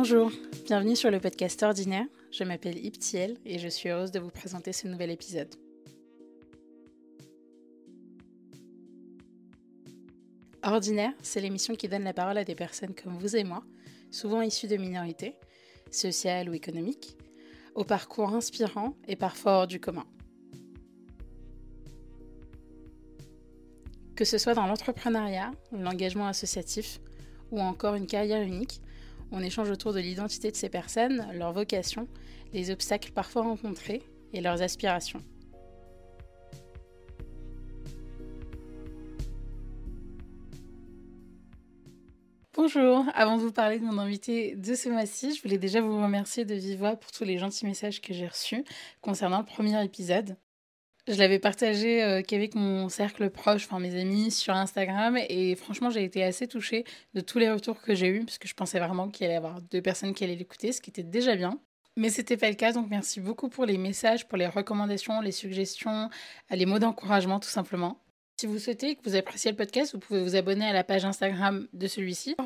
Bonjour, bienvenue sur le podcast Ordinaire. Je m'appelle Iptiel et je suis heureuse de vous présenter ce nouvel épisode. Ordinaire, c'est l'émission qui donne la parole à des personnes comme vous et moi, souvent issues de minorités, sociales ou économiques, au parcours inspirant et parfois hors du commun. Que ce soit dans l'entrepreneuriat, l'engagement associatif ou encore une carrière unique, on échange autour de l'identité de ces personnes, leur vocation, les obstacles parfois rencontrés et leurs aspirations. Bonjour, avant de vous parler de mon invité de ce mois-ci, je voulais déjà vous remercier de vive pour tous les gentils messages que j'ai reçus concernant le premier épisode. Je l'avais partagé euh, qu'avec mon cercle proche, enfin mes amis, sur Instagram. Et franchement, j'ai été assez touchée de tous les retours que j'ai eus, parce que je pensais vraiment qu'il allait y avoir deux personnes qui allaient l'écouter, ce qui était déjà bien. Mais c'était pas le cas, donc merci beaucoup pour les messages, pour les recommandations, les suggestions, les mots d'encouragement tout simplement. Si vous souhaitez que vous appréciez le podcast, vous pouvez vous abonner à la page Instagram de celui-ci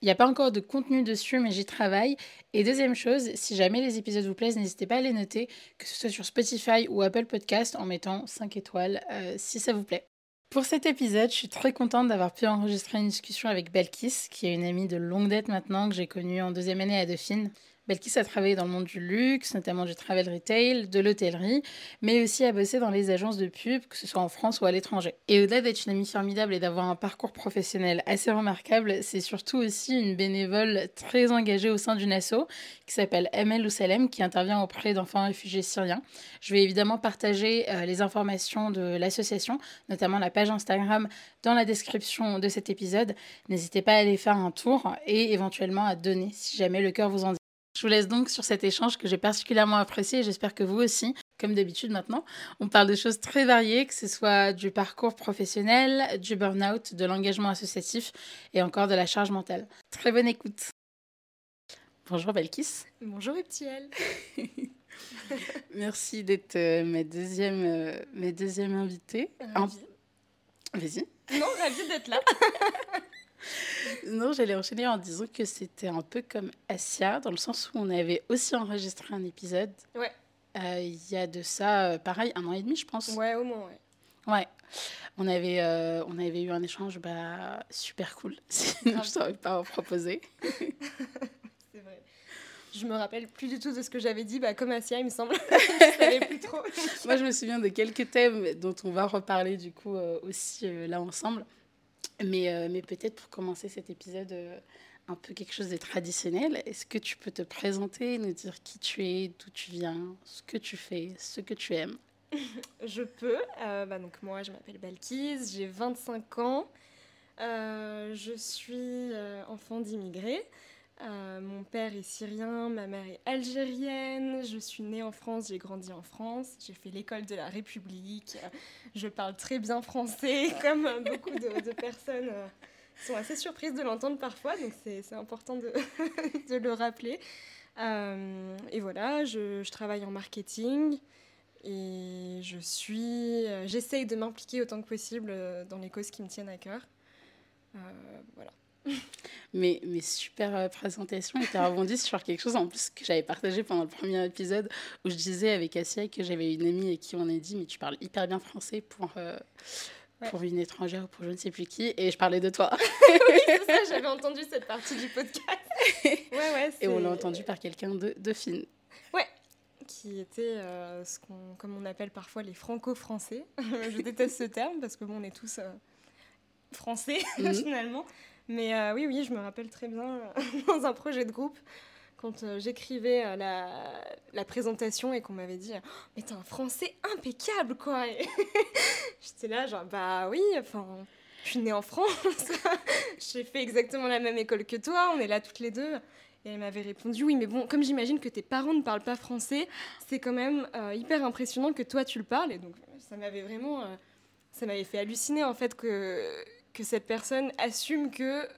il n'y a pas encore de contenu dessus, mais j'y travaille. Et deuxième chose, si jamais les épisodes vous plaisent, n'hésitez pas à les noter, que ce soit sur Spotify ou Apple Podcast, en mettant 5 étoiles euh, si ça vous plaît. Pour cet épisode, je suis très contente d'avoir pu enregistrer une discussion avec Belkis, qui est une amie de longue date maintenant, que j'ai connue en deuxième année à Dauphine. Belkis a travaillé dans le monde du luxe, notamment du travel retail, de l'hôtellerie, mais aussi a bossé dans les agences de pub, que ce soit en France ou à l'étranger. Et au-delà d'être une amie formidable et d'avoir un parcours professionnel assez remarquable, c'est surtout aussi une bénévole très engagée au sein d'une asso qui s'appelle ML Ousalem, qui intervient auprès d'enfants réfugiés syriens. Je vais évidemment partager euh, les informations de l'association, notamment la page Instagram, dans la description de cet épisode. N'hésitez pas à aller faire un tour et éventuellement à donner si jamais le cœur vous en dit. Je vous laisse donc sur cet échange que j'ai particulièrement apprécié et j'espère que vous aussi, comme d'habitude maintenant, on parle de choses très variées, que ce soit du parcours professionnel, du burn-out, de l'engagement associatif et encore de la charge mentale. Très bonne écoute. Bonjour Belkis. Bonjour Eptiel. Merci d'être euh, ma, deuxième, euh, ma deuxième invitée. Vas-y. Non, ravie d'être là. non, j'allais enchaîner en disant que c'était un peu comme Asia, dans le sens où on avait aussi enregistré un épisode. Ouais. Euh, il y a de ça, euh, pareil, un an et demi, je pense. Ouais, au moins, ouais. Ouais. On avait, euh, on avait eu un échange bah, super cool. Sinon, je ne t'aurais pas proposé. C'est vrai. Je me rappelle plus du tout de ce que j'avais dit, bah, comme Asia, il me semble. je savais plus trop. Moi, je me souviens de quelques thèmes dont on va reparler du coup aussi là ensemble. Mais, euh, mais peut-être pour commencer cet épisode euh, un peu quelque chose de traditionnel, est-ce que tu peux te présenter, nous dire qui tu es, d'où tu viens, ce que tu fais, ce que tu aimes? Je peux. Euh, bah donc moi, je m'appelle Balkis, j'ai 25 ans. je suis enfant d'immigrés. Euh, mon père est syrien, ma mère est algérienne. Je suis née en France, j'ai grandi en France. J'ai fait l'école de la République. Je parle très bien français, comme beaucoup de, personnes euh, sont assez surprises de l'entendre parfois. Donc c'est important de, le rappeler. Euh, et voilà, je, je, travaille en marketing. Et je suis, j'essaye de m'impliquer autant que possible dans les causes qui me tiennent à cœur. voilà. Mais, mais super euh, présentation. Et tu as rebondi sur quelque chose en plus que j'avais partagé pendant le premier épisode où je disais avec Assia que j'avais une amie et qui on a dit Mais tu parles hyper bien français pour, euh, pour une étrangère ou pour je ne sais plus qui. Et je parlais de toi. oui, c'est ça, j'avais entendu cette partie du podcast. ouais, ouais, et on l'a entendu par quelqu'un de, de fine. Ouais, qui était euh, ce qu'on, comme on appelle parfois les franco-français. je déteste ce terme parce que bon, on est tous français mhm. finalement. Mais euh, oui, oui, je me rappelle très bien euh, dans un projet de groupe, quand euh, j'écrivais la, présentation et qu'on m'avait dit Mais t'as un français impeccable, quoi J'étais là, genre, bah oui, enfin, je suis née en France, j'ai fait exactement la même école que toi, on est là toutes les deux. Et elle m'avait répondu Oui, mais bon, comme j'imagine que tes parents ne parlent pas français, c'est quand même hyper impressionnant que toi tu le parles. Et donc, ça m'avait vraiment. ça m'avait fait halluciner en fait que que cette personne assume que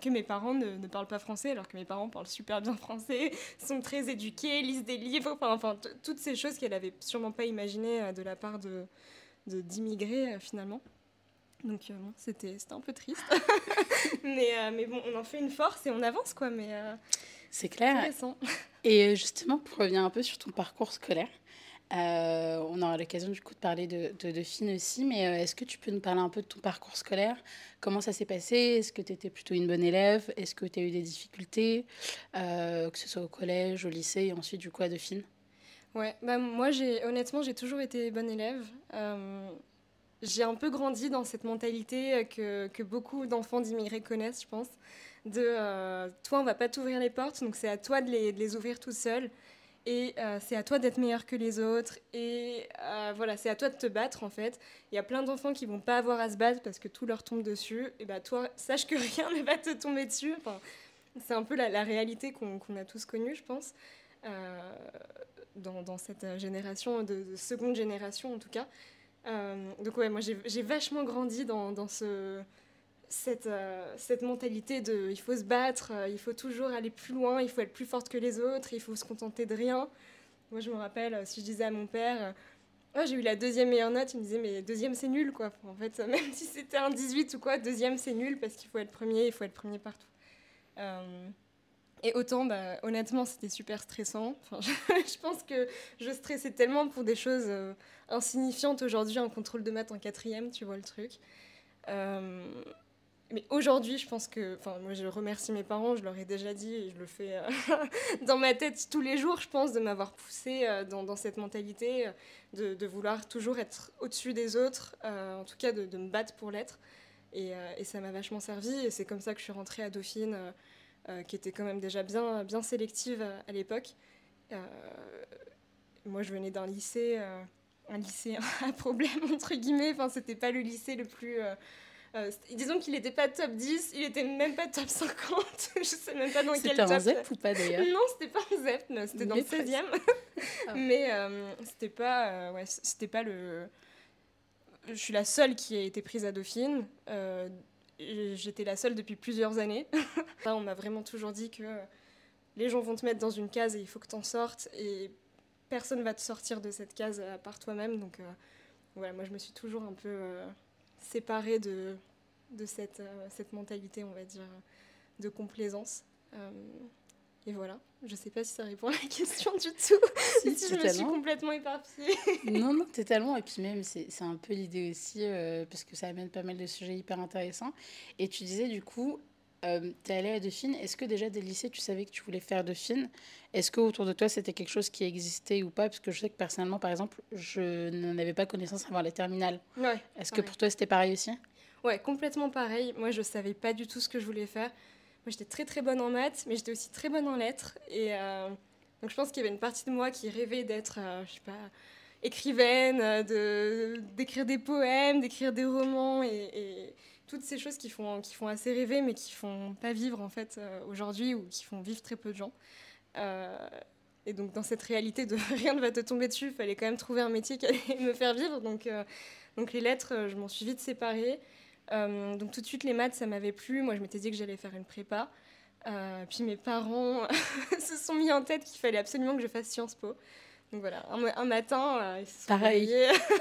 que mes parents ne, ne, parlent pas français, alors que mes parents parlent super bien français, sont très éduqués, lisent des livres, enfin, enfin toutes ces choses qu'elle avait sûrement pas imaginées euh, de la part de d'immigrés euh, finalement. Donc euh, bon, c'était un peu triste, mais, mais bon, on en fait une force et on avance quoi. Mais C'est clair. Et justement, pour revenir un peu sur ton parcours scolaire, euh, on aura l'occasion du coup de parler de, de, de aussi, mais euh, est-ce que tu peux nous parler un peu de ton parcours scolaire? Comment ça s'est passé? Est-ce que tu étais plutôt une bonne élève? Est-ce que tu as eu des difficultés, euh, que ce soit au collège, au lycée et ensuite du coup à Dauphine? Ouais, bah, moi j'ai honnêtement j'ai toujours été bonne élève. j'ai un peu grandi dans cette mentalité que, que beaucoup d'enfants d'immigrés connaissent, je pense, de toi on va pas t'ouvrir les portes, donc c'est à toi de les, de les ouvrir tout seul. Et euh, c'est à toi d'être meilleur que les autres. Et euh, voilà, c'est à toi de te battre en fait. Il y a plein d'enfants qui vont pas avoir à se battre parce que tout leur tombe dessus. Et bah toi, sache que rien ne va te tomber dessus. Enfin, c'est un peu la, réalité qu'on a tous connue, je pense, euh, dans, cette génération, de, seconde génération en tout cas. donc ouais, moi j'ai vachement grandi dans ce cette, euh, cette mentalité de il faut se battre, euh, il faut toujours aller plus loin, il faut être plus forte que les autres, il faut se contenter de rien. Moi, je me rappelle, euh, si je disais à mon père, oh, j'ai eu la deuxième meilleure note, il me disait, mais deuxième, c'est nul, quoi. En fait, même si c'était un 18 ou quoi, deuxième, c'est nul parce qu'il faut être premier, il faut être premier partout. et autant, bah, honnêtement, c'était super stressant. Enfin, je, pense que je stressais tellement pour des choses insignifiantes aujourd'hui, un contrôle de maths en quatrième, tu vois le truc. Mais aujourd'hui, je pense que, enfin, moi, je remercie mes parents, je leur ai déjà dit, et je le fais euh, dans ma tête tous les jours, je pense, de m'avoir poussé euh, dans, cette mentalité, euh, de, vouloir toujours être au-dessus des autres, en tout cas de, me battre pour l'être. Et, et, ça m'a vachement servi, et c'est comme ça que je suis rentrée à Dauphine, qui était quand même déjà bien, bien sélective à l'époque. moi, je venais d'un lycée, un lycée à problème, entre guillemets, enfin, c'était pas le lycée le plus euh, disons qu'il n'était pas top 10, il était même pas top 50. je sais même pas dans quel top. C'était un ZEP ou pas d'ailleurs Non, c'était pas un ZEP, c'était dans le 16e. Ah. Mais euh, c'était pas, euh, ouais, c'était pas le. Je suis la seule qui a été prise à Dauphine. J'étais la seule depuis plusieurs années. on m'a vraiment toujours dit que les gens vont te mettre dans une case et il faut que tu en sortes. Et personne va te sortir de cette case à part toi-même. Donc voilà, moi je me suis toujours un peu séparée de, de cette, euh, cette mentalité, on va dire, de complaisance. Euh, et voilà, je sais pas si ça répond à la question du tout, si, je me suis complètement éparpillée. non, non, totalement. Et puis même, c'est un peu l'idée aussi, euh, parce que ça amène pas mal de sujets hyper intéressants. Et tu disais, du coup, euh, tu es allée à Dauphine. Est-ce que déjà dès le lycée, tu savais que tu voulais faire Dauphine Est-ce que autour de toi, c'était quelque chose qui existait ou pas? Parce que je sais que personnellement, par exemple, je n'en avais pas connaissance avant les terminales. Ouais, Est-ce que pour toi, c'était pareil aussi? Ouais, complètement pareil. Moi, je savais pas du tout ce que je voulais faire. Moi, j'étais très très bonne en maths, mais j'étais aussi très bonne en lettres. Et euh, donc, je pense qu'il y avait une partie de moi qui rêvait d'être, euh, je sais pas, écrivaine, de d'écrire des poèmes, d'écrire des romans et toutes ces choses qui font, qui font assez rêver, mais qui font pas vivre en fait euh, aujourd'hui ou qui font vivre très peu de gens. Euh, et donc dans cette réalité de rien ne va te tomber dessus, il fallait quand même trouver un métier qui allait me faire vivre. Donc, euh, donc les lettres, je m'en suis vite séparée. donc tout de suite les maths, ça m'avait plu. Moi, je m'étais dit que j'allais faire une prépa. puis mes parents se sont mis en tête qu'il fallait absolument que je fasse Sciences Po. Donc voilà, un, matin, ils se sont Pareil.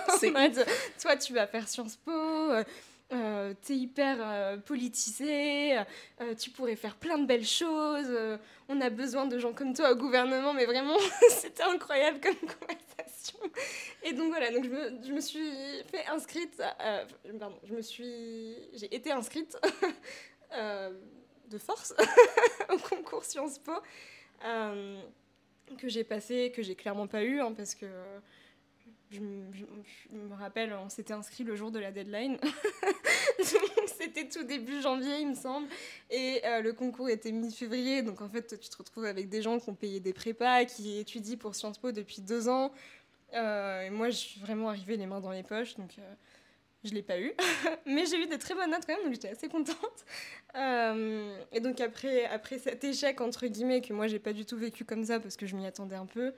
en mode, toi tu vas faire Sciences Po, euh, t'es hyper euh, politisé, euh, tu pourrais faire plein de belles choses, on a besoin de gens comme toi au gouvernement, mais vraiment, c'était incroyable comme conversation. Et donc voilà, donc je me, suis fait inscrite, pardon, je me suis, j'ai été inscrite de force au concours Sciences Po, que j'ai passé, que j'ai clairement pas eu, hein, parce que je, me rappelle, on s'était inscrit le jour de la deadline. C'était tout début janvier, il me semble. Et euh, le concours était mi-février. Donc en fait, tu te retrouves avec des gens qui ont payé des prépas, qui étudient pour Sciences Po depuis deux ans. Euh, et moi, je suis vraiment arrivée les mains dans les poches. Donc euh, je ne l'ai pas eu. Mais j'ai eu de très bonnes notes quand même, donc j'étais assez contente. et donc après, après cet échec, entre guillemets, que moi, j'ai pas du tout vécu comme ça parce que je m'y attendais un peu.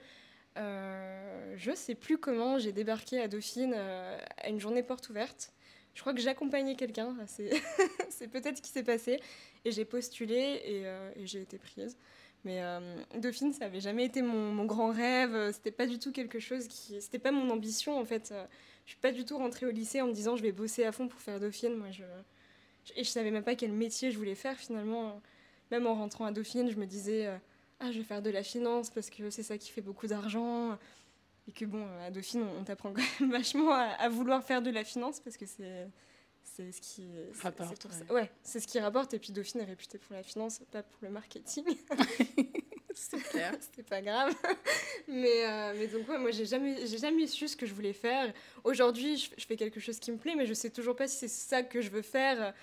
Euh, je sais plus comment j'ai débarqué à Dauphine euh, à une journée porte ouverte. Je crois que j'accompagnais quelqu'un, c'est peut-être ce qui s'est passé. Et j'ai postulé et, euh, j'ai été prise. Mais Dauphine, ça n'avait jamais été mon, mon grand rêve. C'était pas du tout quelque chose qui. C'était pas mon ambition en fait. Je suis pas du tout rentrée au lycée en me disant je vais bosser à fond pour faire Dauphine. Moi, je, et je savais même pas quel métier je voulais faire finalement. Même en rentrant à Dauphine, je me disais ah, je vais faire de la finance parce que c'est ça qui fait beaucoup d'argent. Et que bon, à Dauphine, on, t'apprend quand même vachement à, vouloir faire de la finance parce que c'est c'est ce qui rapporte. Ouais, c'est ce qui rapporte. Et puis Dauphine est réputée pour la finance, pas pour le marketing. c'est clair. C'était pas grave. mais, euh, mais donc, ouais, moi, j'ai jamais, j'ai jamais su ce que je voulais faire. Aujourd'hui, je, je, fais quelque chose qui me plaît, mais je sais toujours pas si c'est ça que je veux faire.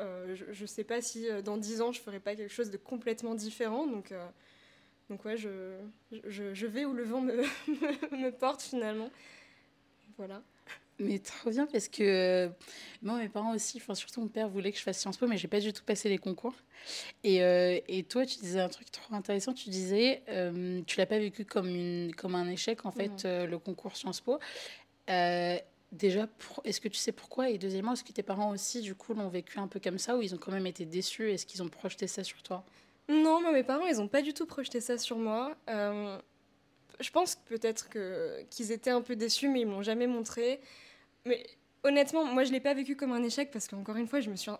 Euh, je, je sais pas si euh, dans 10 ans, je ferai pas quelque chose de complètement différent. Donc, donc ouais, je, je, je, vais où le vent me, me porte finalement. Voilà. Mais trop bien parce que euh, moi, mes parents aussi, enfin surtout mon père voulait que je fasse Sciences Po, mais j'ai pas du tout passé les concours. Et, euh, et, toi, tu disais un truc trop intéressant. Tu disais, euh, tu l'as pas vécu comme, une, comme un échec en fait, euh, le concours Sciences Po. déjà, est-ce que tu sais pourquoi? Et deuxièmement, est-ce que tes parents aussi, du coup, l'ont vécu un peu comme ça ou ils ont quand même été déçus Est-ce qu'ils ont projeté ça sur toi? Non, moi, mes parents, ils ont pas du tout projeté ça sur moi. je pense peut-être qu'ils étaient un peu déçus, mais ils m'ont jamais montré. Mais honnêtement, moi, je l'ai pas vécu comme un échec parce qu'encore une fois, je suis,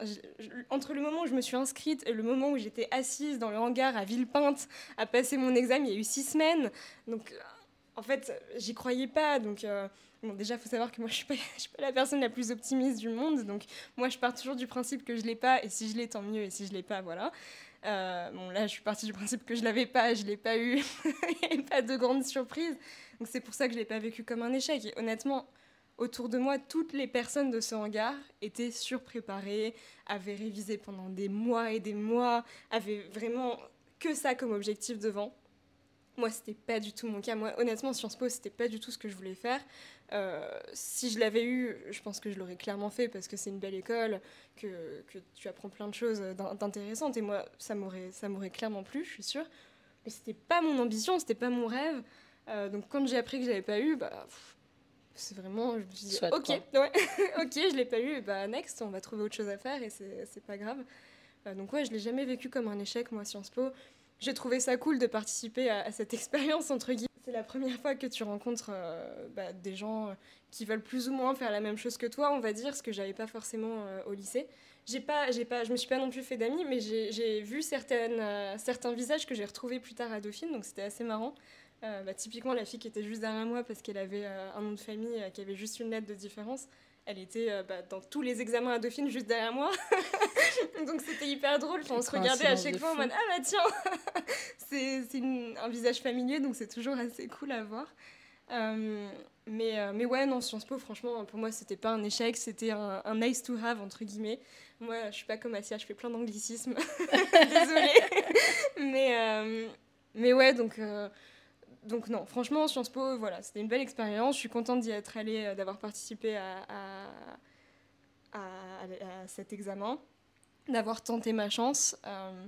entre le moment où je me suis inscrite et le moment où j'étais assise dans le hangar à Villepinte à passer mon examen, il y a eu six semaines. Donc, en fait, j'y croyais pas. Donc, euh, bon, déjà, il faut savoir que moi, je ne suis, suis, pas la personne la plus optimiste du monde. Donc, moi, je pars toujours du principe que je l'ai pas. Et si je l'ai, tant mieux. Et si je l'ai pas, voilà. Euh, bon, là, je suis partie du principe que je l'avais pas, je ne l'ai pas eu. il n'y avait pas de grande surprise. Donc, c'est pour ça que je ne l'ai pas vécu comme un échec. Et honnêtement, autour de moi, toutes les personnes de ce hangar étaient surpréparées, avaient révisé pendant des mois et des mois, avaient vraiment que ça comme objectif devant. Moi, c'était pas du tout mon cas. Moi, honnêtement, Sciences Po, c'était pas du tout ce que je voulais faire. Euh, si je l'avais eu, je pense que je l'aurais clairement fait parce que c'est une belle école, que, que, tu apprends plein de choses d'intéressantes. Et moi, ça m'aurait, ça m'aurait clairement plu, je suis sûre. Mais c'était pas mon ambition, c'était pas mon rêve. Euh, donc quand j'ai appris que je l'avais pas eu, bah, c'est vraiment, je me suis dit, ok, ouais, ok, je l'ai pas eu, bah next, on va trouver autre chose à faire et c'est pas grave. Euh, donc ouais, je l'ai jamais vécu comme un échec, moi, Sciences Po. J'ai trouvé ça cool de participer à, cette expérience, entre guillemets. C'est la première fois que tu rencontres euh, bah, des gens qui veulent plus ou moins faire la même chose que toi, on va dire, ce que j'avais pas forcément euh, au lycée. J'ai pas, pas, je me suis pas non plus fait d'amis, mais j'ai vu certaines, certains visages que j'ai retrouvés plus tard à Dauphine, donc c'était assez marrant. Euh, bah, typiquement, la fille qui était juste derrière moi parce qu'elle avait euh, un nom de famille euh, qui avait juste une lettre de différence, elle était bah, dans tous les examens à Dauphine juste derrière moi. Donc c'était hyper drôle. on se regardait à chaque fois en mode Ah bah tiens C'est un visage familier, donc c'est toujours assez cool à voir. mais, mais ouais, non, Sciences Po, franchement, pour moi, c'était pas un échec, c'était un, un, nice to have, entre guillemets. Moi, je suis pas comme Asia, je fais plein d'anglicismes. Désolée. mais, mais ouais, donc donc non, franchement, Sciences Po, voilà, c'était une belle expérience. Je suis contente d'y être allée, euh, d'avoir participé à, à, cet examen, d'avoir tenté ma chance. Euh,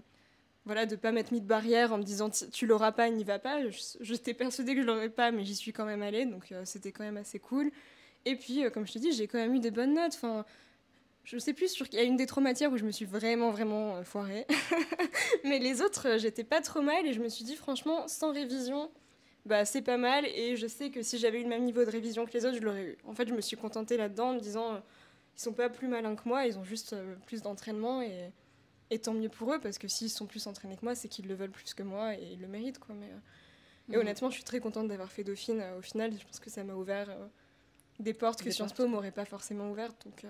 voilà, de ne pas m'être mis de barrière en me disant tu l'auras pas, n'y va pas. J'étais persuadée que je l'aurais pas, mais j'y suis quand même allée, donc euh, c'était quand même assez cool. Et puis, comme je te dis, j'ai quand même eu des bonnes notes. Enfin, je sais plus sur il y a une des trois matières où je me suis vraiment vraiment foirée, mais les autres, j'étais pas trop mal et je me suis dit franchement, sans révision, bah, c'est pas mal et je sais que si j'avais eu le même niveau de révision que les autres, je l'aurais eu. En fait, je me suis contentée là-dedans en me disant euh, ils sont pas plus malins que moi, ils ont juste euh, plus d'entraînement et, et, tant mieux pour eux parce que s'ils sont plus entraînés que moi, c'est qu'ils le veulent plus que moi et ils le méritent quoi. Mais, euh, Et mhm. honnêtement, je suis très contente d'avoir fait Dauphine au final. Je pense que ça m'a ouvert des portes que Sciences Po m'aurait pas forcément ouvertes. Donc,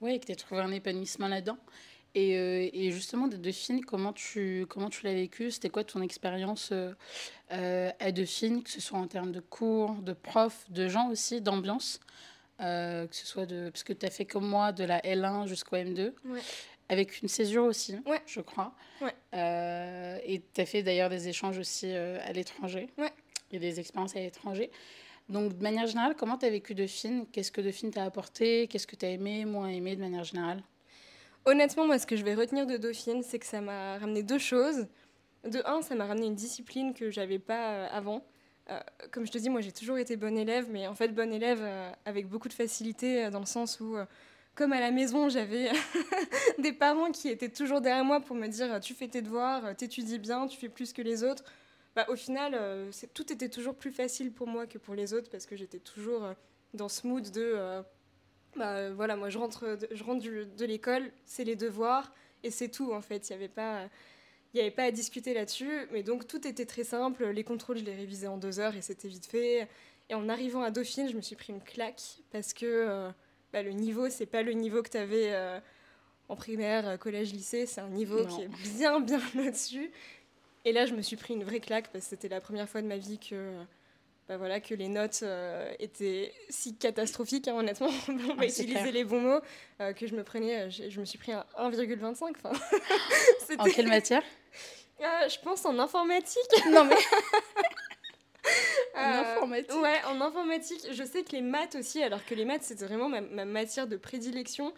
Ouais, et que tu as trouvé un épanouissement là-dedans. Et, euh, et, justement, de Dauphine, comment tu, comment tu l'as vécu? C'était quoi ton expérience euh, euh, à Dauphine, que ce soit en termes de cours, de profs, de gens aussi, d'ambiance que ce soit de... Parce que tu as fait comme moi de la L1 jusqu'au M2. Avec une césure aussi, ouais. je crois. et tu as fait d'ailleurs des échanges aussi à l'étranger. Et des expériences à l'étranger. Donc, de manière générale, comment tu as vécu Dauphine Qu'est-ce que Dauphine t'a apporté? Qu'est-ce que tu as aimé, moins aimé de manière générale? Honnêtement, moi, ce que je vais retenir de Dauphine, c'est que ça m'a ramené deux choses. De un, ça m'a ramené une discipline que j'avais pas euh, avant. Euh, comme je te dis, moi, j'ai toujours été bonne élève, mais en fait, bonne élève euh, avec beaucoup de facilité, dans le sens où, comme à la maison, j'avais des parents qui étaient toujours derrière moi pour me dire tu fais tes devoirs, t'étudies bien, tu fais plus que les autres. Bah, au final, tout était toujours plus facile pour moi que pour les autres parce que j'étais toujours dans ce mood de bah, voilà, moi je rentre de, je rentre de l'école, c'est les devoirs et c'est tout en fait. Il n'y avait pas, il n'y avait pas à discuter là-dessus, mais donc tout était très simple. Les contrôles, je les révisais en deux heures et c'était vite fait. Et en arrivant à Dauphine, je me suis pris une claque parce que euh, bah, le niveau, c'est pas le niveau que tu avais euh, en primaire, euh, collège, lycée. C'est un niveau qui est bien, bien au-dessus. Et là, je me suis pris une vraie claque parce que c'était la première fois de ma vie que, bah, voilà, que les notes étaient si catastrophiques, hein, honnêtement. On va ah, utiliser les bons mots. que je me prenais, je, me suis pris un 1,25. en quelle matière? Je pense en informatique. Non, mais. en euh, informatique Ouais, en informatique. Je sais que les maths aussi, alors que les maths, c'était vraiment ma, matière de prédilection.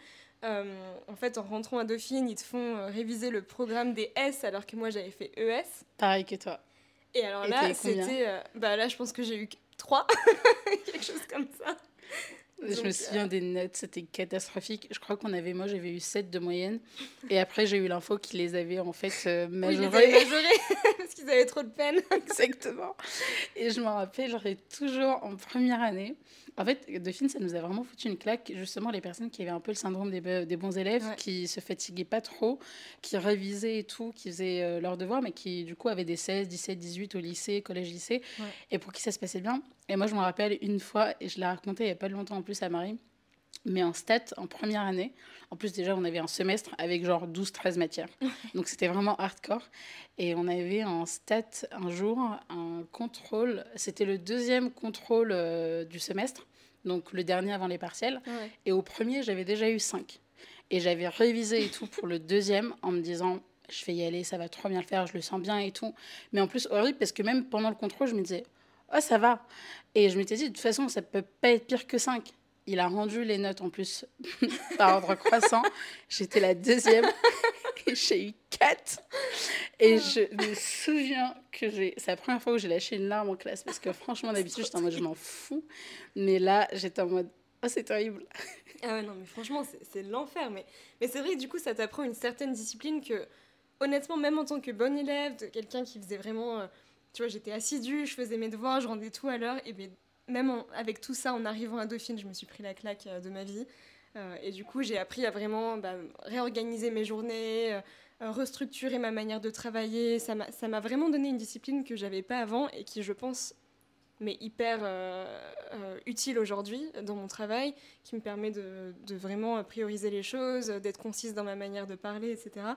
Euh, en fait, en rentrant à Dauphine, ils te font euh, réviser le programme des S, alors que moi, j'avais fait ES. Pareil que toi. Et alors là, c'était... bah là, je pense que j'ai eu 3, quelque chose comme ça je me souviens euh, des notes, c'était catastrophique. Je crois qu'on avait, moi j'avais eu 7 de moyenne. Et après j'ai eu l'info qu'ils les avaient en fait euh, majorés. parce qu'ils avaient trop de peine. Exactement. Et je me rappelle, j'aurais toujours en première année, en fait, Dauphine, ça nous a vraiment foutu une claque. Justement, les personnes qui avaient un peu le syndrome des, des bons élèves, qui se fatiguaient pas trop, qui révisaient et tout, qui faisaient euh, leurs devoirs, mais qui, du coup, avaient des 16, 17, 18 au lycée, collège-lycée, et pour qui ça se passait bien. Et moi, je me rappelle une fois, et je l'ai raconté il y a pas longtemps en plus à Marie, mais en stats, en première année, en plus déjà, on avait un semestre avec genre 12-13 matières. Donc c'était vraiment hardcore. Et on avait en stats un jour un contrôle, c'était le deuxième contrôle euh, du semestre, donc le dernier avant les partiels. Et au premier, j'avais déjà eu 5. Et j'avais révisé et tout pour le deuxième en me disant, je vais y aller, ça va trop bien le faire, je le sens bien et tout. Mais en plus, horrible, parce que même pendant le contrôle, je me disais, oh, ça va. Et je m'étais dit, de toute façon, ça peut pas être pire que 5 il a rendu les notes en plus par ordre croissant. J'étais la deuxième et j'ai eu 4. Et je me souviens que j'ai. C'est la première fois où j'ai lâché une larme en classe parce que franchement, d'habitude, j'étais en mode je m'en fous. Mais là, j'étais en mode oh, c'est terrible. Ah ouais, non, mais franchement, c'est l'enfer. Mais, mais c'est vrai du coup, ça t'apprend une certaine discipline que, honnêtement, même en tant que bon élève, quelqu'un qui faisait vraiment. Euh, tu vois, j'étais assidue, je faisais mes devoirs, je rendais tout à l'heure. Et bien, même avec tout ça, en arrivant à Dauphine, je me suis pris la claque euh, de ma vie. Euh, et du coup, j'ai appris à vraiment bah, réorganiser mes journées, euh, restructurer ma manière de travailler. Ça m'a vraiment donné une discipline que j'avais pas avant et qui, je pense, m'est hyper utile aujourd'hui dans mon travail, qui me permet de vraiment prioriser les choses, d'être concise dans ma manière de parler, etc.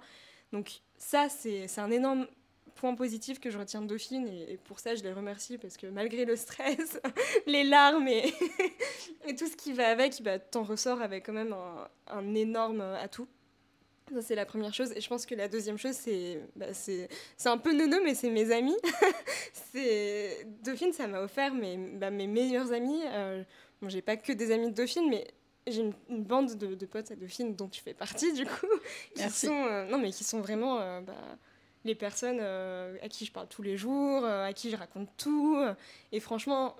Donc ça, c'est un énorme point positif que je retiens de Dauphine, et, pour ça je les remercie parce que malgré le stress, les larmes et, et, tout ce qui va avec, bah, t'en ressors avec quand même un, énorme atout. Ça, c'est la première chose. Et je pense que la deuxième chose, c'est bah, c'est un peu nono, mais c'est mes amis. Dauphine, ça m'a offert mes, bah, mes meilleurs amis. Euh, bon, j'ai pas que des amis de Dauphine, mais j'ai une, bande de, de, potes à Dauphine dont tu fais partie, du coup, qui sont, euh, non, mais qui sont vraiment euh, bah, les personnes euh, à qui je parle tous les jours, euh, à qui je raconte tout. et franchement,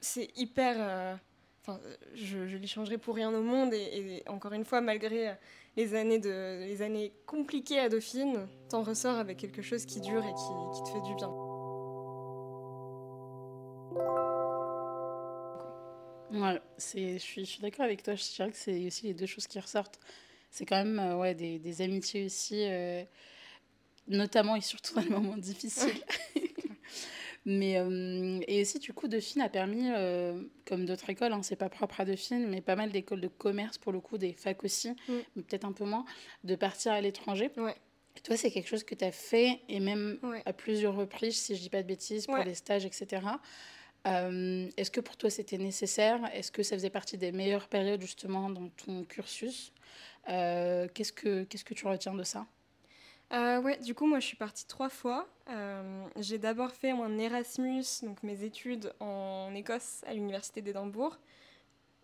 c'est hyper. Euh, enfin, je, je l'échangerai pour rien au monde. Et, encore une fois, malgré les années, de, les années compliquées à Dauphine, t'en ressors avec quelque chose qui dure et qui, te fait du bien. C'est, je suis, je suis d'accord avec toi. Je dirais que c'est aussi les deux choses qui ressortent. C'est quand même ouais, des amitiés aussi notamment et surtout dans les moments difficiles. mais, euh, et aussi, du coup, Dauphine a permis, euh, comme d'autres écoles, hein, c'est pas propre à Dauphine, mais pas mal d'écoles de commerce, pour le coup, des facs aussi, mm. mais peut-être un peu moins, de partir à l'étranger. Ouais. Et toi, c'est quelque chose que tu as fait, et même à plusieurs reprises, si je dis pas de bêtises, pour les stages, etc. Euh, est-ce que pour toi c'était nécessaire? Est-ce que ça faisait partie des meilleures périodes justement dans ton cursus? Qu'est-ce que Qu'est-ce que tu retiens de ça? Euh, ouais, du coup, moi, je suis partie trois fois. Euh, j'ai d'abord fait mon Erasmus, donc mes études en Écosse, à l'université d'Édimbourg.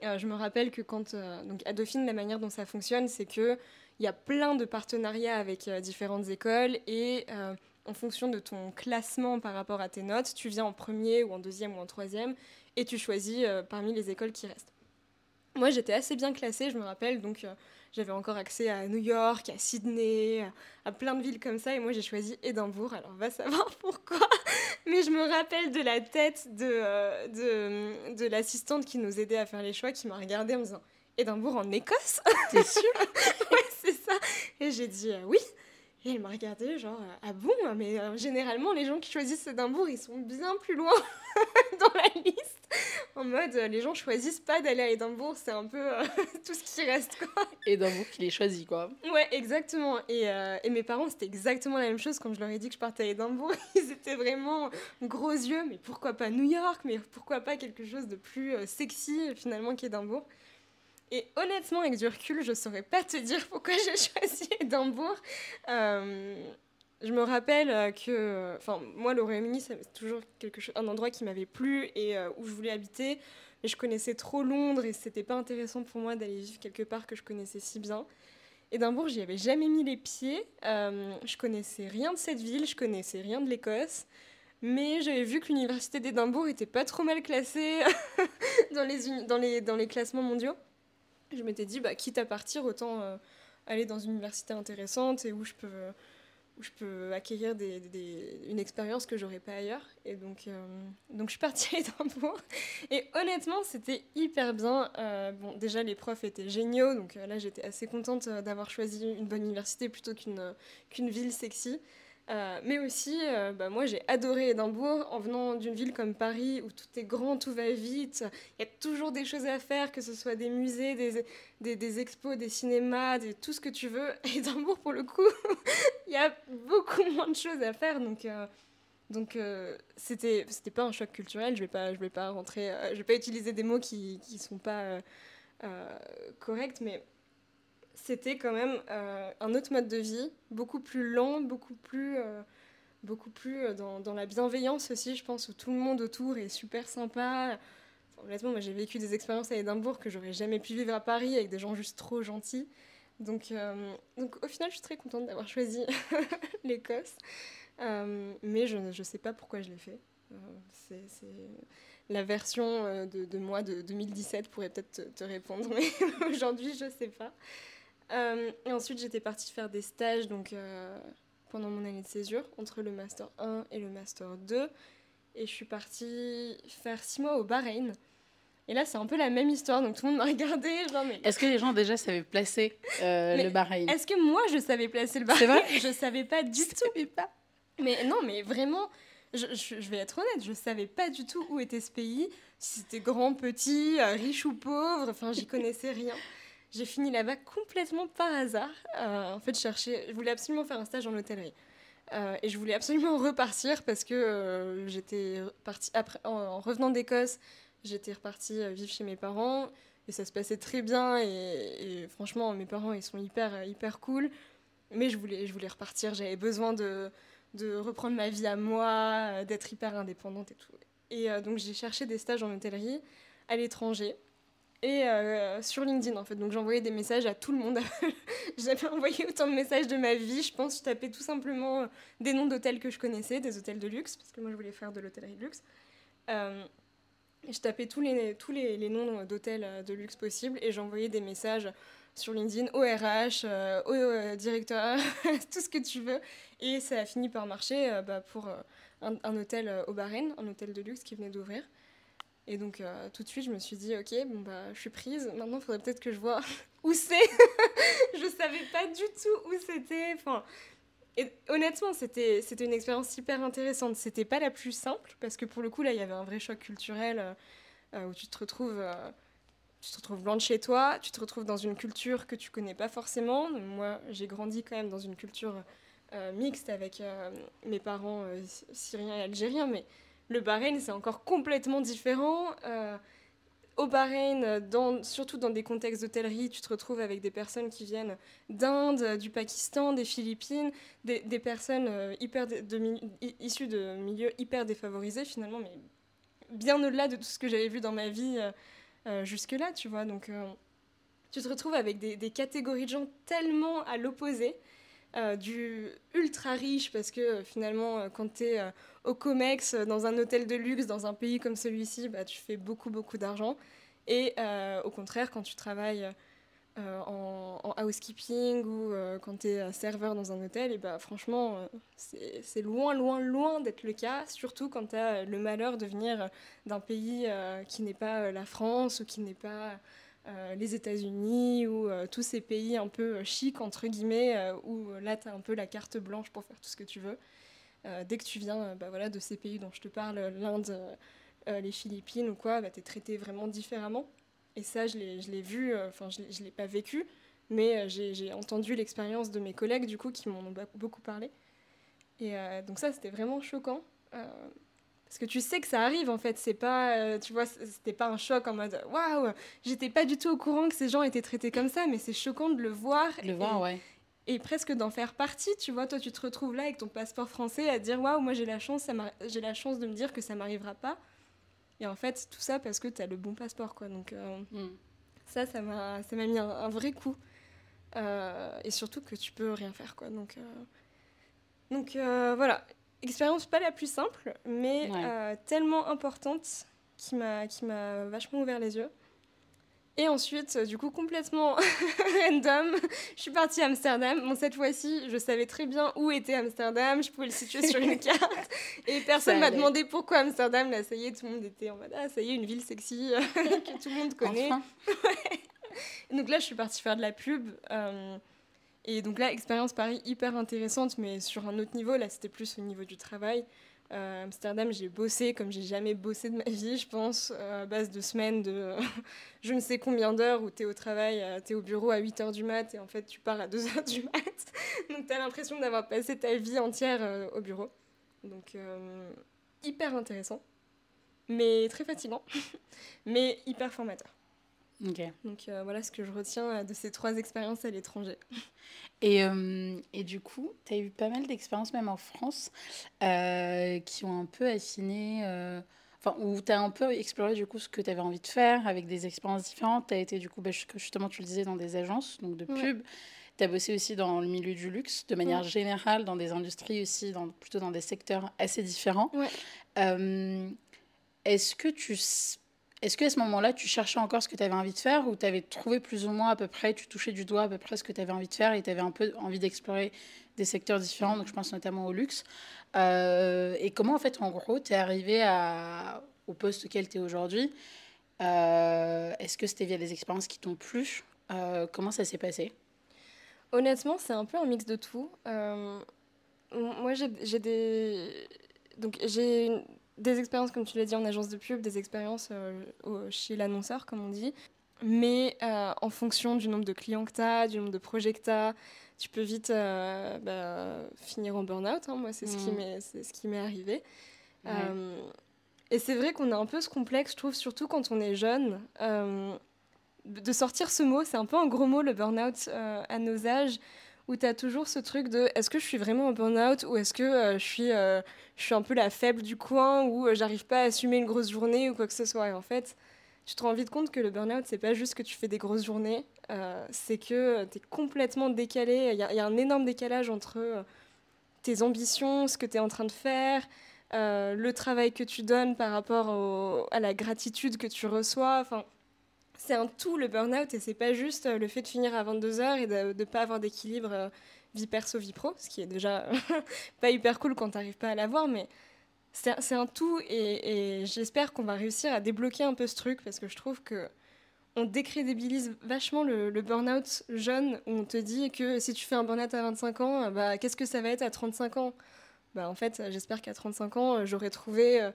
Euh, je me rappelle que quand, donc à Dauphine, la manière dont ça fonctionne, c'est que il y a plein de partenariats avec différentes écoles et en fonction de ton classement par rapport à tes notes, tu viens en premier ou en deuxième ou en troisième et tu choisis parmi les écoles qui restent. Moi, j'étais assez bien classée, je me rappelle, donc j'avais encore accès à New York, à Sydney, à, plein de villes comme ça. Et moi, j'ai choisi Édimbourg. Alors, va savoir pourquoi. Mais je me rappelle de la tête de, euh, de, de l'assistante qui nous aidait à faire les choix, qui m'a regardée en me disant Édimbourg en Écosse T'es sûre? Ouais, c'est ça. Et j'ai dit euh, oui. Et elle m'a regardé genre, ah bon, mais généralement les gens qui choisissent Édimbourg, ils sont bien plus loin dans la liste. En mode, les gens choisissent pas d'aller à Édimbourg, c'est un peu tout ce qui reste quoi. Édimbourg qui les choisit quoi. Ouais, exactement. Et, et mes parents, c'était exactement la même chose quand je leur ai dit que je partais à Édimbourg. Ils étaient vraiment gros yeux, mais pourquoi pas New York, mais pourquoi pas quelque chose de plus sexy finalement qu'Édimbourg. Et honnêtement, avec du recul, je saurais pas te dire pourquoi j'ai choisi Édimbourg. Euh, je me rappelle que, enfin, moi, le Royaume-Uni, c'est toujours quelque chose, un endroit qui m'avait plu et euh, où je voulais habiter. Mais je connaissais trop Londres et c'était pas intéressant pour moi d'aller vivre quelque part que je connaissais si bien. Édimbourg, j'y avais jamais mis les pieds. Euh, je connaissais rien de cette ville, je connaissais rien de l'Écosse. Mais j'avais vu que l'université d'Édimbourg était pas trop mal classée dans, les, dans, les, dans les classements mondiaux je m'étais dit, bah, quitte à partir, autant euh, aller dans une université intéressante et où je peux, où je peux acquérir une expérience que j'aurais pas ailleurs. Et donc, euh, donc je suis partie à Édimbourg. Et honnêtement, c'était hyper bien. Euh, bon, déjà, les profs étaient géniaux. Donc là, j'étais assez contente d'avoir choisi une bonne université plutôt qu'une qu'une ville sexy. Euh, mais aussi, euh, bah, moi j'ai adoré Édimbourg en venant d'une ville comme Paris où tout est grand, tout va vite, il y a toujours des choses à faire, que ce soit des musées, des, des, des expos, des cinémas, tout ce que tu veux. Édimbourg, pour le coup, il y a beaucoup moins de choses à faire. Donc, euh, donc c'était, c'était pas un choc culturel, je vais pas, je vais pas rentrer, je vais pas utiliser des mots qui, qui sont pas corrects, mais c'était quand même euh, un autre mode de vie, beaucoup plus lent, beaucoup plus, euh, beaucoup plus euh, dans, dans, la bienveillance aussi, je pense, où tout le monde autour est super sympa. honnêtement, moi j'ai vécu des expériences à Édimbourg que j'aurais jamais pu vivre à Paris avec des gens juste trop gentils. Donc, donc au final, je suis très contente d'avoir choisi l'Écosse. mais je ne sais pas pourquoi je l'ai fait. c'est la version de, de, moi de 2017 pourrait peut-être te, te, répondre, mais aujourd'hui, je ne sais pas. Euh, et ensuite, j'étais partie faire des stages donc, euh, pendant mon année de césure, entre le Master 1 et le Master 2. Et je suis partie faire six mois au Bahreïn. Et là, c'est un peu la même histoire, donc tout le monde m'a regardé. Mais... Est-ce que les gens déjà savaient placer euh, le Bahreïn? Est-ce que moi, je savais placer le Bahreïn vrai? Je savais pas du tout. Savais pas. Mais non, mais vraiment, je, je, je, vais être honnête, je savais pas du tout où était ce pays, si c'était grand, petit, riche ou pauvre, enfin, j'y connaissais rien. J'ai fini là-bas complètement par hasard. Euh, en fait, je je voulais absolument faire un stage en hôtellerie. Euh, et je voulais absolument repartir parce que euh, j'étais partie après, en, revenant d'Écosse, j'étais repartie vivre chez mes parents et ça se passait très bien. Et, et, franchement, mes parents, ils sont hyper, hyper cool. Mais je voulais, je voulais repartir. J'avais besoin de, de reprendre ma vie à moi, d'être hyper indépendante et tout. Et donc, j'ai cherché des stages en hôtellerie à l'étranger et euh, sur LinkedIn en fait. Donc j'envoyais des messages à tout le monde. J'avais envoyé autant de messages de ma vie. Je pense je tapais tout simplement euh, des noms d'hôtels que je connaissais, des hôtels de luxe, parce que moi je voulais faire de l'hôtellerie de luxe. Euh, je tapais tous les, tous les, noms d'hôtels de luxe possibles et j'envoyais des messages sur LinkedIn au RH, au directeur, tout ce que tu veux. Et ça a fini par marcher bah, pour un, un, hôtel au Bahreïn, un hôtel de luxe qui venait d'ouvrir. Et donc, euh, tout de suite, je me suis dit, ok, bon, bah, je suis prise. Maintenant, il faudrait peut-être que je vois où c'est. je savais pas du tout où c'était. Enfin, et honnêtement, c'était, c'était une expérience hyper intéressante. C'était pas la plus simple, parce que pour le coup, là, il y avait un vrai choc culturel euh, euh, où tu te retrouves. Euh, tu te retrouves loin de chez toi, tu te retrouves dans une culture que tu connais pas forcément. Moi, j'ai grandi quand même dans une culture mixte avec mes parents syriens et algériens, mais le Bahreïn, c'est encore complètement différent. Euh, au Bahreïn, surtout dans des contextes d'hôtellerie, tu te retrouves avec des personnes qui viennent d'Inde, du Pakistan, des Philippines, des, personnes euh, hyper issues de milieux hyper défavorisés finalement, mais bien au-delà de tout ce que j'avais vu dans ma vie euh, jusque-là, tu vois. Donc, tu te retrouves avec des, catégories de gens tellement à l'opposé. Euh, du ultra riche parce que euh, finalement euh, quand tu es au COMEX dans un hôtel de luxe dans un pays comme celui-ci bah, tu fais beaucoup beaucoup d'argent. Et au contraire quand tu travailles en, housekeeping ou quand tu es serveur dans un hôtel et bah franchement c'est loin loin loin d'être le cas surtout quand tu as le malheur de venir d'un pays qui n'est pas la France ou qui n'est pas les États-Unis ou tous ces pays un peu chics, entre guillemets, où là, tu as un peu la carte blanche pour faire tout ce que tu veux. dès que tu viens bah, voilà, de ces pays dont je te parle, l'Inde, les Philippines ou quoi, bah, tu es traité vraiment différemment. Et ça, je l'ai vu, enfin, je ne l'ai pas vécu, mais j'ai entendu l'expérience de mes collègues, du coup, qui m'en ont beaucoup parlé. Et donc ça, c'était vraiment choquant. Parce que tu sais que ça arrive en fait, c'est pas, euh, tu vois, c'était pas un choc en mode waouh, j'étais pas du tout au courant que ces gens étaient traités comme ça, mais c'est choquant de le voir. Le et, voir, ouais. Et presque d'en faire partie, tu vois, toi tu te retrouves là avec ton passeport français à dire waouh, moi j'ai la chance, j'ai la chance de me dire que ça m'arrivera pas. Et en fait, tout ça parce que tu as le bon passeport, quoi. Donc euh, hmm. ça, ça m'a, ça m'a mis un, vrai coup. Euh, et surtout que tu peux rien faire, quoi. Donc, donc voilà expérience pas la plus simple, mais euh, tellement importante qui m'a qui m'a vachement ouvert les yeux. Et ensuite, du coup, complètement random, je suis partie à Amsterdam. Bon, cette fois-ci, je savais très bien où était Amsterdam, je pouvais le situer sur une carte. Et personne m'a demandé pourquoi Amsterdam. Là, ça y est, tout le monde était en mode Ah, ça y est, une ville sexy que tout le monde connaît. Donc là, je suis partie faire de la pub. Euh, et donc là, expérience Paris hyper intéressante, mais sur un autre niveau. Là, c'était plus au niveau du travail. Euh, Amsterdam, j'ai bossé comme j'ai jamais bossé de ma vie, je pense, euh, à base de semaines de je ne sais combien d'heures où tu es au travail, euh, tu es au bureau à 8 h du mat et en fait tu pars à 2 h du mat. Donc tu as l'impression d'avoir passé ta vie entière au bureau. Donc hyper intéressant, mais très fatigant, mais hyper formateur. Donc voilà ce que je retiens de ces trois expériences à l'étranger. Et, euh, et, du coup, tu as eu pas mal d'expériences, même en France, euh, qui ont un peu affiné, euh, enfin, où tu as un peu exploré du coup ce que tu avais envie de faire avec des expériences différentes. Tu as été, du coup, bah, justement, tu le disais, dans des agences donc de pub. Tu as bossé aussi dans le milieu du luxe, de manière générale, dans des industries aussi, dans, plutôt dans des secteurs assez différents. Est-ce que tu est-ce qu'à ce, moment-là, tu cherchais encore ce que tu avais envie de faire ou tu avais trouvé plus ou moins à peu près, tu touchais du doigt à peu près ce que tu avais envie de faire et tu avais un peu envie d'explorer des secteurs différents, donc je pense notamment au luxe. Euh, et comment, en fait, en gros, tu es arrivé au poste auquel tu es aujourd'hui? Euh, Est-ce que c'était via des expériences qui t'ont plu? Euh, Comment ça s'est passé? Honnêtement, c'est un peu un mix de tout. moi, j'ai des. Donc, j'ai des expériences, comme tu l'as dit, en agence de pub, des expériences euh, chez l'annonceur, comme on dit. Mais euh, en fonction du nombre de clients que tu as, du nombre de projets que tu as, tu peux vite euh, bah, finir en burn-out. Hein. Moi, c'est ce qui mm. m'est ce qui m'est arrivé. et c'est vrai qu'on a un peu ce complexe, je trouve, surtout quand on est jeune. de sortir ce mot, c'est un peu un gros mot, le burn-out à nos âges où tu as toujours ce truc de est-ce que je suis vraiment en burn-out ou est-ce que euh, je, suis, euh, je suis un peu la faible du coin ou euh, j'arrive pas à assumer une grosse journée ou quoi que ce soit. Et en fait, tu te rends vite compte que le burn-out, c'est pas juste que tu fais des grosses journées, c'est que tu es complètement décalé. Il y, a un énorme décalage entre tes ambitions, ce que tu es en train de faire. le travail que tu donnes par rapport à la gratitude que tu reçois. Enfin, c'est un tout le burn-out et c'est pas juste euh, le fait de finir à 22h et de ne pas avoir d'équilibre euh, vie perso, vie pro, ce qui est déjà pas hyper cool quand t'arrives pas à l'avoir, mais c'est un tout et, j'espère qu'on va réussir à débloquer un peu ce truc parce que je trouve que on décrédibilise vachement le, le burn-out jeune où on te dit que si tu fais un burn-out à 25 ans, bah, qu'est-ce que ça va être à 35 ans? Bah, En fait, j'espère qu'à 35 ans, j'aurai trouvé euh,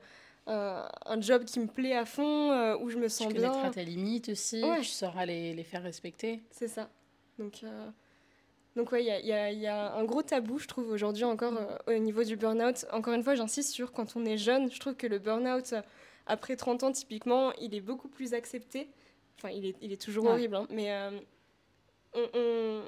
un job qui me plaît à fond, euh, où je me sens tu bien. Tu connaîtras tes limites aussi, tu sauras les, les faire respecter. C'est ça. Donc, euh, donc ouais, il y a, y a, un gros tabou, je trouve, aujourd'hui encore au niveau du burn-out. Encore une fois, j'insiste sur quand on est jeune, je trouve que le burn-out, après 30 ans, typiquement, il est beaucoup plus accepté. Enfin, il est, il est toujours horrible, hein, mais on, on,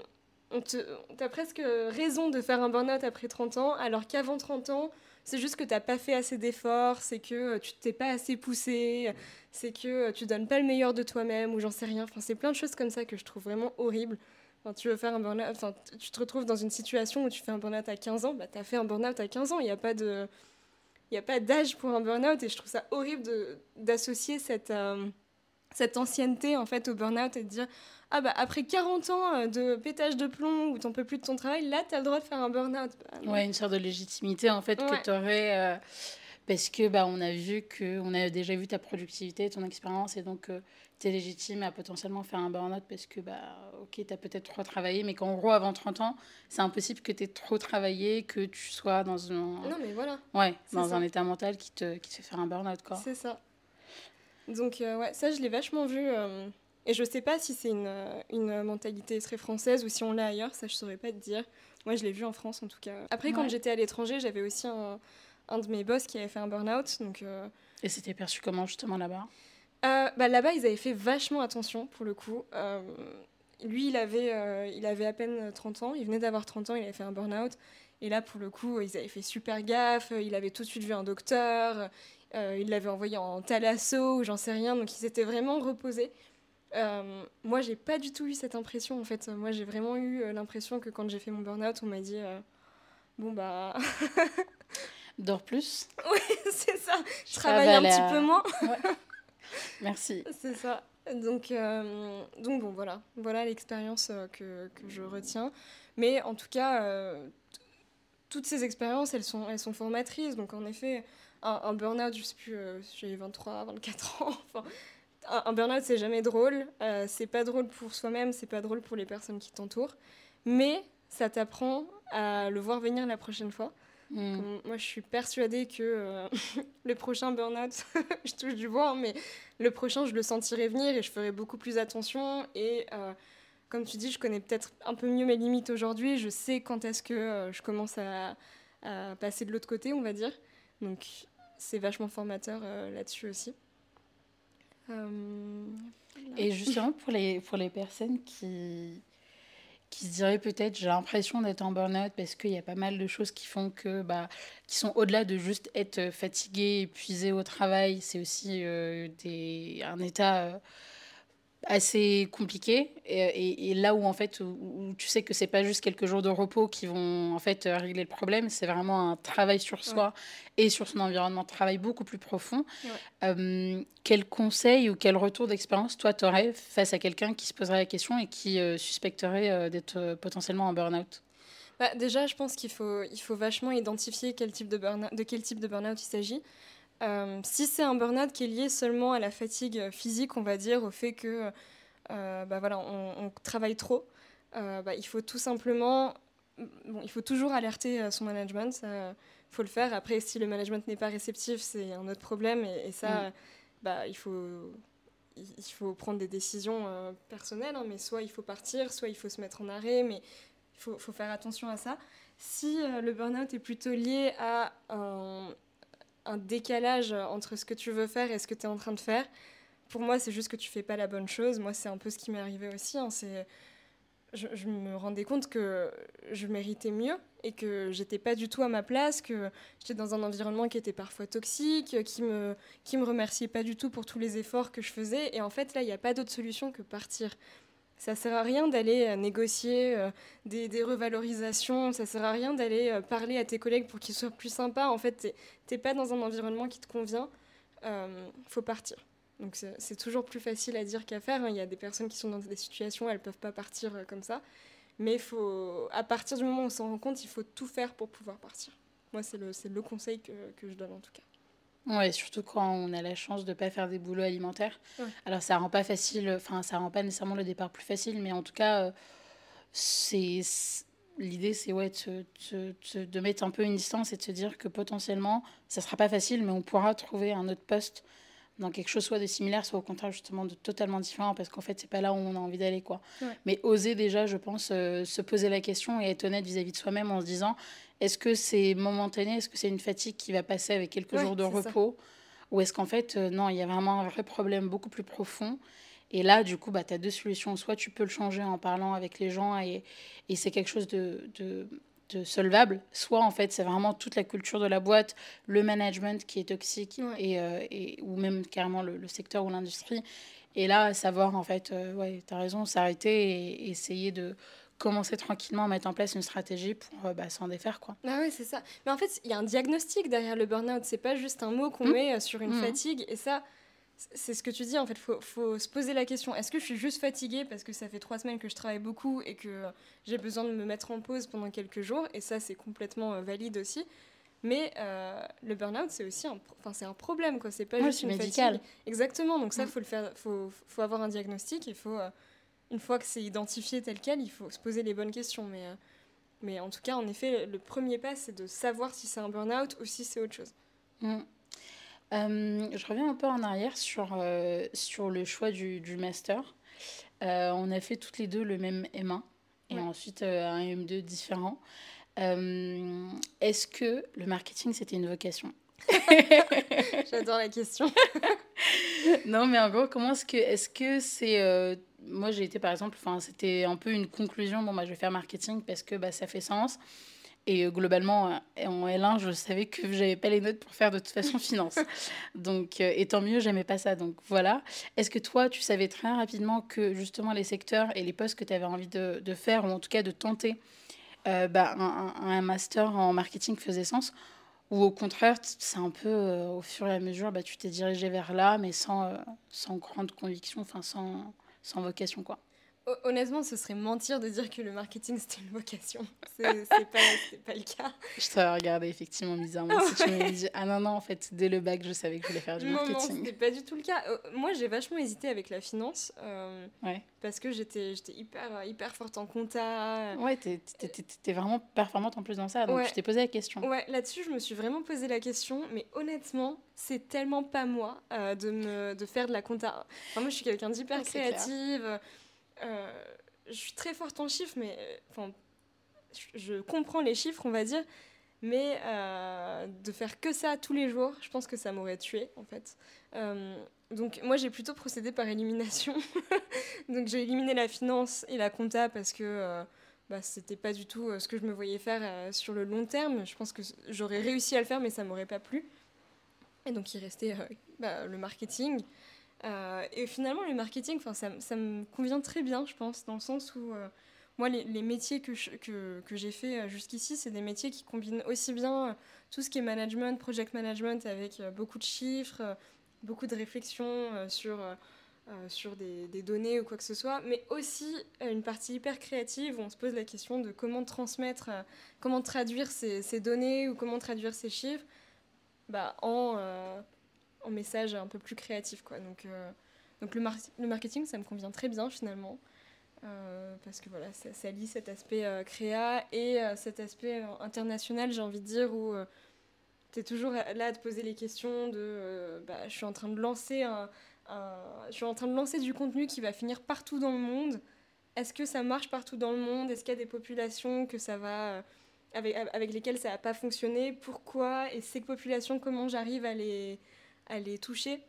on te, as presque raison de faire un burn-out après 30 ans, alors qu'avant 30 ans, c'est juste que tu n'as pas fait assez d'efforts, c'est que euh, tu t'es pas assez poussé, c'est que euh, tu donnes pas le meilleur de toi-même, ou j'en sais rien. Enfin, c'est plein de choses comme ça que je trouve vraiment horribles. Enfin, tu veux faire un burn-out, enfin, tu te retrouves dans une situation où tu fais un burn-out à 15 ans, bah, tu as fait un burn-out à 15 ans, il n'y a pas de... Il a pas d'âge pour un burn-out et je trouve ça horrible d'associer cette, euh, cette ancienneté en fait au burn-out et de dire ah bah après 40 ans euh, de pétage de plomb où t'en peux plus de ton travail, là t'as le droit de faire un burn-out. Bah, ouais, une sorte de légitimité en fait que t'aurais. Euh, parce que bah, on a vu que on a déjà vu ta productivité, ton expérience et donc tu es légitime à potentiellement faire un burn-out parce que bah OK, tu as peut-être trop travaillé mais qu'en gros avant 30 ans, c'est impossible que tu aies trop travaillé, que tu sois dans un Non mais voilà. Ouais, dans un état mental qui te qui te fait faire un burn-out quoi. C'est ça. Donc euh, ouais, ça je l'ai vachement vu euh, et je sais pas si c'est une, une mentalité très française ou si on l'a ailleurs, ça je saurais pas te dire. Moi je l'ai vu en France en tout cas. Après quand j'étais à l'étranger, j'avais aussi un un de mes boss qui avait fait un burn-out. Donc, euh, Et c'était perçu comment justement là-bas? Euh, bah, Là-bas, ils avaient fait vachement attention pour le coup. Euh, lui, il avait, il avait à peine 30 ans, il venait d'avoir 30 ans, il avait fait un burn-out. Et là, pour le coup, ils avaient fait super gaffe, il avait tout de suite vu un docteur, il l'avait envoyé en thalasso ou j'en sais rien, donc il s'était vraiment reposé. moi, j'ai pas du tout eu cette impression en fait. Moi, j'ai vraiment eu l'impression que quand j'ai fait mon burn-out, on m'a dit Bon, bah. Dors plus. Oui, c'est ça. Je travaille un petit peu moins. Merci. C'est ça. Donc, euh, donc bon, voilà. Voilà l'expérience euh, que, que, je retiens. Mais en tout cas, euh, toutes ces expériences, elles sont, elles sont formatrices. Donc, en effet, un, un burn-out, je sais plus, j'ai 23, 24 ans. Enfin, un, un burn-out, c'est jamais drôle. c'est pas drôle pour soi-même, c'est pas drôle pour les personnes qui t'entourent. Mais ça t'apprend à le voir venir la prochaine fois. Mm. Moi, je suis persuadée que euh, le prochain burn-out, je touche du bois, hein, mais le prochain, je le sentirai venir et je ferai beaucoup plus attention. Et euh, comme tu dis, je connais peut-être un peu mieux mes limites aujourd'hui. Je sais quand est-ce que euh, je commence à, à, passer de l'autre côté, on va dire. Donc, c'est vachement formateur là-dessus aussi. Et justement, pour les, pour les personnes qui qui se dirait peut-être j'ai l'impression d'être en burn-out parce qu'il y a pas mal de choses qui font que bah qui sont au-delà de juste être fatigué épuisé au travail c'est aussi euh, des un état euh, assez compliqué. Et, et, là où en fait où, tu sais que c'est pas juste quelques jours de repos qui vont en fait régler le problème c'est vraiment un travail sur soi et sur son environnement de travail beaucoup plus profond. Euh, quel conseil ou quel retour d'expérience toi tu aurais face à quelqu'un qui se poserait la question et qui euh, suspecterait euh, d'être potentiellement en burn-out? Bah, déjà je pense qu'il faut il faut vachement identifier quel type de burn de quel type de burn-out il s'agit euh, si c'est un burn-out qui est lié seulement à la fatigue physique, on va dire, au fait que euh, bah voilà, on, travaille trop, euh, bah, il faut tout simplement, bon, il faut toujours alerter son management, il faut le faire. Après, si le management n'est pas réceptif, c'est un autre problème, et, ça, mm. bah, il faut il faut prendre des décisions personnelles, hein, mais soit il faut partir, soit il faut se mettre en arrêt, mais il faut, faut faire attention à ça. Si le burn-out est plutôt lié à un, un décalage entre ce que tu veux faire et ce que tu es en train de faire. Pour moi, c'est juste que tu fais pas la bonne chose. Moi, c'est un peu ce qui m'est arrivé aussi. Hein. C'est je, me rendais compte que je méritais mieux et que j'étais pas du tout à ma place, que j'étais dans un environnement qui était parfois toxique, qui me, qui me remerciait pas du tout pour tous les efforts que je faisais. Et en fait, là, il n'y a pas d'autre solution que partir. Ça sert à rien d'aller euh, négocier euh, des, revalorisations, ça sert à rien d'aller euh, parler à tes collègues pour qu'ils soient plus sympas. En fait, t'es pas dans un environnement qui te convient, euh, faut partir. Donc c'est toujours plus facile à dire qu'à faire. Hein. Il y a des personnes qui sont dans des situations, elles peuvent pas partir comme ça. Mais faut, à partir du moment où on s'en rend compte, il faut tout faire pour pouvoir partir. Moi, c'est le, conseil que je donne en tout cas. Ouais, surtout quand on a la chance de ne pas faire des boulots alimentaires. Alors, ça rend pas facile, enfin, ça rend pas nécessairement le départ plus facile, mais en tout cas, euh, c'est l'idée, c'est ouais, de, de, de, mettre un peu une distance et de se dire que potentiellement, ça sera pas facile, mais on pourra trouver un autre poste dans quelque chose soit de similaire, soit au contraire justement de totalement différent, parce qu'en fait, c'est pas là où on a envie d'aller. quoi. Mais oser déjà, je pense, euh, se poser la question et être honnête vis-à-vis -vis de soi-même en se disant, est-ce que c'est momentané? Est-ce que c'est une fatigue qui va passer avec quelques jours de repos? Ou est-ce qu'en fait, euh, non, il y a vraiment un vrai problème beaucoup plus profond? Et là, du coup, bah, tu as deux solutions. Soit tu peux le changer en parlant avec les gens et, et c'est quelque chose de, de, de, solvable. Soit, en fait, c'est vraiment toute la culture de la boîte, le management qui est toxique et, euh, et, ou même carrément le, le secteur ou l'industrie. Et là, savoir, en fait, euh, ouais, tu as raison, s'arrêter et essayer de commencer tranquillement à mettre en place une stratégie pour euh, bah, s'en défaire. Quoi. Ah oui, c'est ça. Mais en fait, il y a un diagnostic derrière le burn-out. C'est pas juste un mot qu'on mmh. met euh, sur une mmh. fatigue. Et ça, c'est ce que tu dis. En fait, il faut, faut, se poser la question est-ce que je suis juste fatiguée parce que ça fait trois semaines que je travaille beaucoup et que j'ai besoin de me mettre en pause pendant quelques jours? Et ça, c'est complètement euh, valide aussi. Mais euh, le burn-out, c'est aussi un, enfin, c'est un problème, quoi. C'est pas juste une médical. Fatigue. Exactement. Donc ça, mm. faut le faire. Faut, faut avoir un diagnostic. Il faut, euh, une fois que c'est identifié tel quel, il faut se poser les bonnes questions. Mais, euh, mais en tout cas, en effet, le premier pas, c'est de savoir si c'est un burn-out ou si c'est autre chose. Mm. je reviens un peu en arrière sur, sur le choix du, du master. on a fait toutes les deux le même M1 et ensuite un M2 différent. Euh, est-ce que le marketing, c'était une vocation? J'adore la question. non, mais en gros, comment est-ce que est-ce que c'est euh, moi j'ai été par exemple, enfin c'était un peu une conclusion. Bon, bah, je vais faire marketing parce que bah, ça fait sens. Et euh, globalement, en L1, je savais que j'avais pas les notes pour faire de toute façon finance. Donc, et tant mieux, j'aimais pas ça. Donc voilà. Est-ce que toi, tu savais très rapidement que justement les secteurs et les postes que tu avais envie de, de, faire, ou en tout cas de tenter, euh, bah, un, master en marketing faisait sens? Ou au contraire, c'est un peu euh, au fur et à mesure, bah, tu t'es dirigé vers là, mais sans, euh, sans grande conviction, enfin sans, sans vocation quoi. Honnêtement, ce serait mentir de dire que le marketing c'était une vocation. C'est pas, pas le cas. Je t'aurais regardé effectivement bizarrement si tu m'avais dit Ah non, non, en fait, dès le bac, je savais que je voulais faire du marketing. Non, non, c'était pas du tout le cas. Moi, j'ai vachement hésité avec la finance euh, ouais. parce que j'étais hyper, hyper forte en compta. Ouais, t'es vraiment performante en plus dans ça, donc je t'ai posé la question. Ouais, là-dessus, je me suis vraiment posé la question, mais honnêtement, c'est tellement pas moi euh, de, me, de faire de la compta. Enfin, moi, je suis quelqu'un d'hyper créative. Euh, je suis très forte en chiffres, mais euh, enfin, je comprends les chiffres, on va dire, mais euh, de faire que ça tous les jours, je pense que ça m'aurait tué en fait. donc moi j'ai plutôt procédé par élimination. donc j'ai éliminé la finance et la compta parce que bah, c'était pas du tout ce que je me voyais faire sur le long terme. Je pense que j'aurais réussi à le faire, mais ça m'aurait pas plu. Et donc il restait bah, le marketing. Euh, et finalement, le marketing, ça, ça me convient très bien, je pense, dans le sens où euh, moi, les, métiers que, que, j'ai fait euh, jusqu'ici, c'est des métiers qui combinent aussi bien tout ce qui est management, project management, avec beaucoup de chiffres, beaucoup de réflexions sur, sur des, données ou quoi que ce soit, mais aussi une partie hyper créative où on se pose la question de comment transmettre, comment traduire ces, ces, données ou comment traduire ces chiffres bah, en en message un peu plus créatif. Quoi. Donc, euh, donc le, le, marketing, ça me convient très bien finalement. Euh, parce que voilà, ça, ça lie cet aspect euh, créa et cet aspect international, j'ai envie de dire, où tu es toujours là à te poser les questions de bah, je suis en train de lancer un, je suis en train de lancer du contenu qui va finir partout dans le monde. Est-ce que ça marche partout dans le monde? Est-ce qu'il y a des populations que ça va avec, avec lesquelles ça n'a pas fonctionné? Pourquoi? Et ces populations, comment j'arrive à les, à les toucher.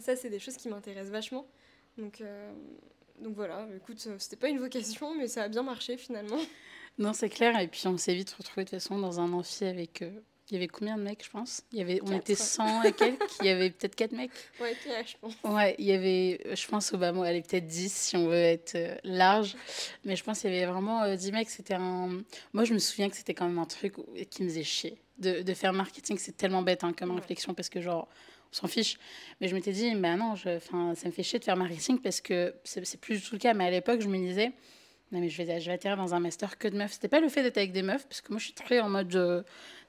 ça, c'est des choses qui m'intéressent vachement. Donc, euh, donc voilà, écoute, euh, c'était pas une vocation, mais ça a bien marché finalement. Non, c'est clair. Et puis on s'est vite retrouvé de toute façon dans un amphi avec. Euh, il y avait combien de mecs, je pense? Il y avait, On était 100 et quelques. Il y avait peut-être 4 mecs. Ouais, je pense. Ouais, il y avait, je pense, au bas mot, elle est peut-être 10 si on veut être large. Mais je pense qu'il y avait vraiment 10 mecs. C'était un. Moi, je me souviens que c'était quand même un truc qui me faisait chier. De, de faire marketing, c'est tellement bête hein, comme réflexion parce que, genre, on s'en fiche. Mais je m'étais dit, ben non, je, ça me fait chier de faire marketing parce que c'est plus du tout le cas. Mais à l'époque, je me disais, non, mais je vais, je vais atterrir dans un master que de meufs. C'était pas le fait d'être avec des meufs, parce que moi, je suis très en mode. Euh,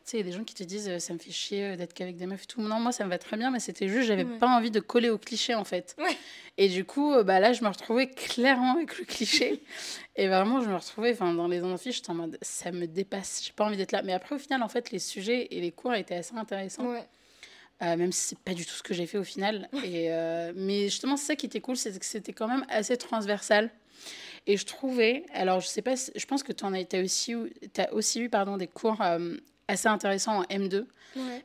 tu sais, il y a des gens qui te disent, ça me fait chier euh, d'être qu'avec des meufs et tout. Non, moi, ça me va très bien, mais c'était juste, j'avais pas envie de coller au cliché, en fait. Et du coup, euh, bah, là, je me retrouvais clairement avec le cliché. et vraiment, je me retrouvais dans les amphis, j'étais en mode, ça me dépasse, j'ai pas envie d'être là. Mais après, au final, en fait, les sujets et les cours étaient assez intéressants. Ouais. Euh, même si c'est pas du tout ce que j'ai fait au final. Et, euh, mais justement, c'est ça qui était cool, c'est que c'était quand même assez transversal. Et je trouvais, alors je sais pas, je pense que tu as aussi, as aussi eu pardon, des cours euh, assez intéressants en M2.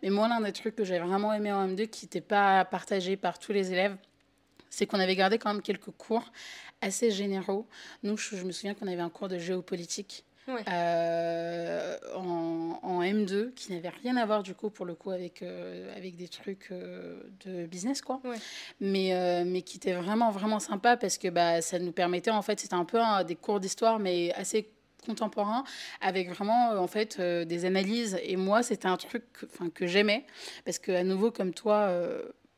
Mais moi, l'un des trucs que j'ai vraiment aimé en M2 qui n'était pas partagé par tous les élèves, c'est qu'on avait gardé quand même quelques cours assez généraux. Nous, je me souviens qu'on avait un cours de géopolitique euh, en, en, M2 qui n'avait rien à voir du coup pour le coup avec, euh, avec des trucs euh, de business quoi. Mais, mais qui était vraiment vraiment sympa parce que bah, ça nous permettait en fait, c'était un peu des cours d'histoire mais assez contemporain avec vraiment en fait des analyses. Et moi c'était un truc que, que j'aimais parce que à nouveau comme toi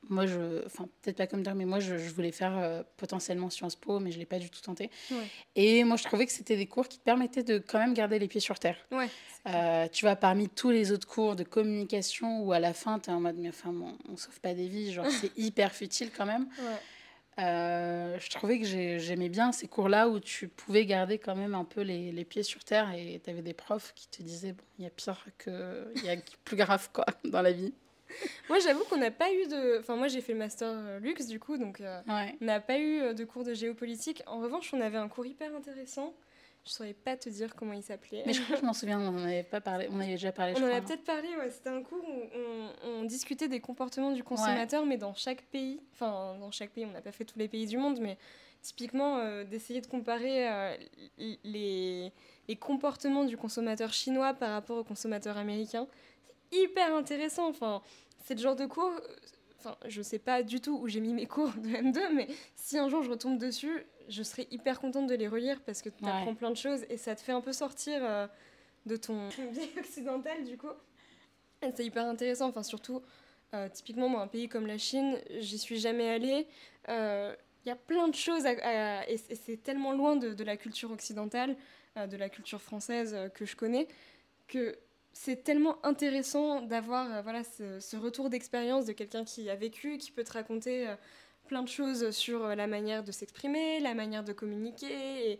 moi, je, enfin, peut-être pas comme toi, mais moi, je, voulais faire euh, potentiellement Sciences Po, mais je l'ai pas du tout tenté. Et moi, je trouvais que c'était des cours qui te permettaient de quand même garder les pieds sur terre. Ouais, euh, tu vois, parmi tous les autres cours de communication où à la fin, tu es en mode, mais enfin, on, sauve pas des vies, genre, c'est hyper futile quand même. Euh, je trouvais que j'aimais bien ces cours-là où tu pouvais garder quand même un peu les, les pieds sur terre et tu avais des profs qui te disaient, bon, il y a pire que, il y a plus grave, quoi, dans la vie moi, j'avoue qu'on n'a pas eu de. Enfin, moi, j'ai fait le master euh, luxe, du coup, donc euh, on n'a pas eu euh, de cours de géopolitique. En revanche, on avait un cours hyper intéressant. Je ne saurais pas te dire comment il s'appelait. Mais je crois que je m'en souviens, on en avait pas parlé, on avait déjà parlé. On en a peut-être parlé, ouais. C'était un cours où on, discutait des comportements du consommateur, mais dans chaque pays. Enfin, dans chaque pays, on n'a pas fait tous les pays du monde, mais typiquement d'essayer de comparer les, les comportements du consommateur chinois par rapport au consommateur américain hyper intéressant. Enfin, c'est le genre de cours. Enfin, je sais pas du tout où j'ai mis mes cours de M2, mais si un jour je retombe dessus, je serais hyper contente de les relire parce que tu apprends plein de choses et ça te fait un peu sortir euh, de ton biais occidental, du coup. C'est hyper intéressant. Enfin, surtout, euh, typiquement, moi, un pays comme la Chine, j'y suis jamais allée. Il euh, y a plein de choses et c'est tellement loin de, de, la culture occidentale, de la culture française que je connais, que c'est tellement intéressant d'avoir euh, voilà, ce, retour d'expérience de quelqu'un qui a vécu, qui peut te raconter euh, plein de choses sur euh, la manière de s'exprimer, la manière de communiquer.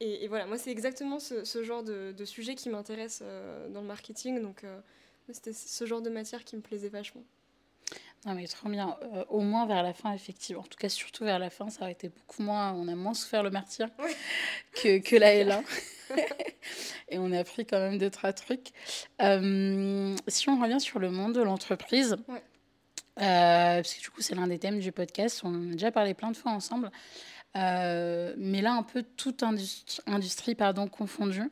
Et, et, voilà, moi, c'est exactement ce, genre de, sujet qui m'intéresse dans le marketing. Donc, c'était ce genre de matière qui me plaisait vachement. Non, mais trop bien. au moins vers la fin, effectivement. En tout cas, surtout vers la fin, ça aurait été beaucoup moins. On a moins souffert le martyr que, que la L1. et on a appris quand même deux, trois trucs. Euh, si on revient sur le monde de l'entreprise, euh, parce que du coup, c'est l'un des thèmes du podcast, on a déjà parlé plein de fois ensemble. Euh, mais là, un peu toute industrie, industrie pardon, confondue.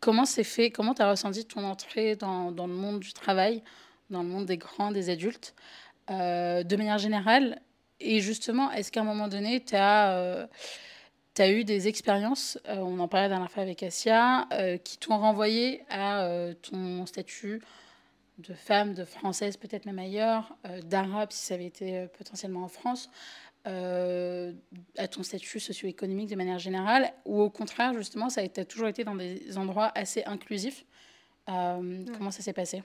comment c'est fait Comment tu as ressenti ton entrée dans, dans, le monde du travail, dans le monde des grands, des adultes, de manière générale Et justement, est-ce qu'à un moment donné, tu as as eu des expériences, euh, on en parlait la dernière fois avec Asia, euh, qui t'ont renvoyé à euh, ton statut de femme, de française, peut-être même ailleurs, d'arabe si ça avait été potentiellement en France, à ton statut socio-économique de manière générale, ou au contraire, justement, ça a toujours été dans des endroits assez inclusifs. Comment ça s'est passé?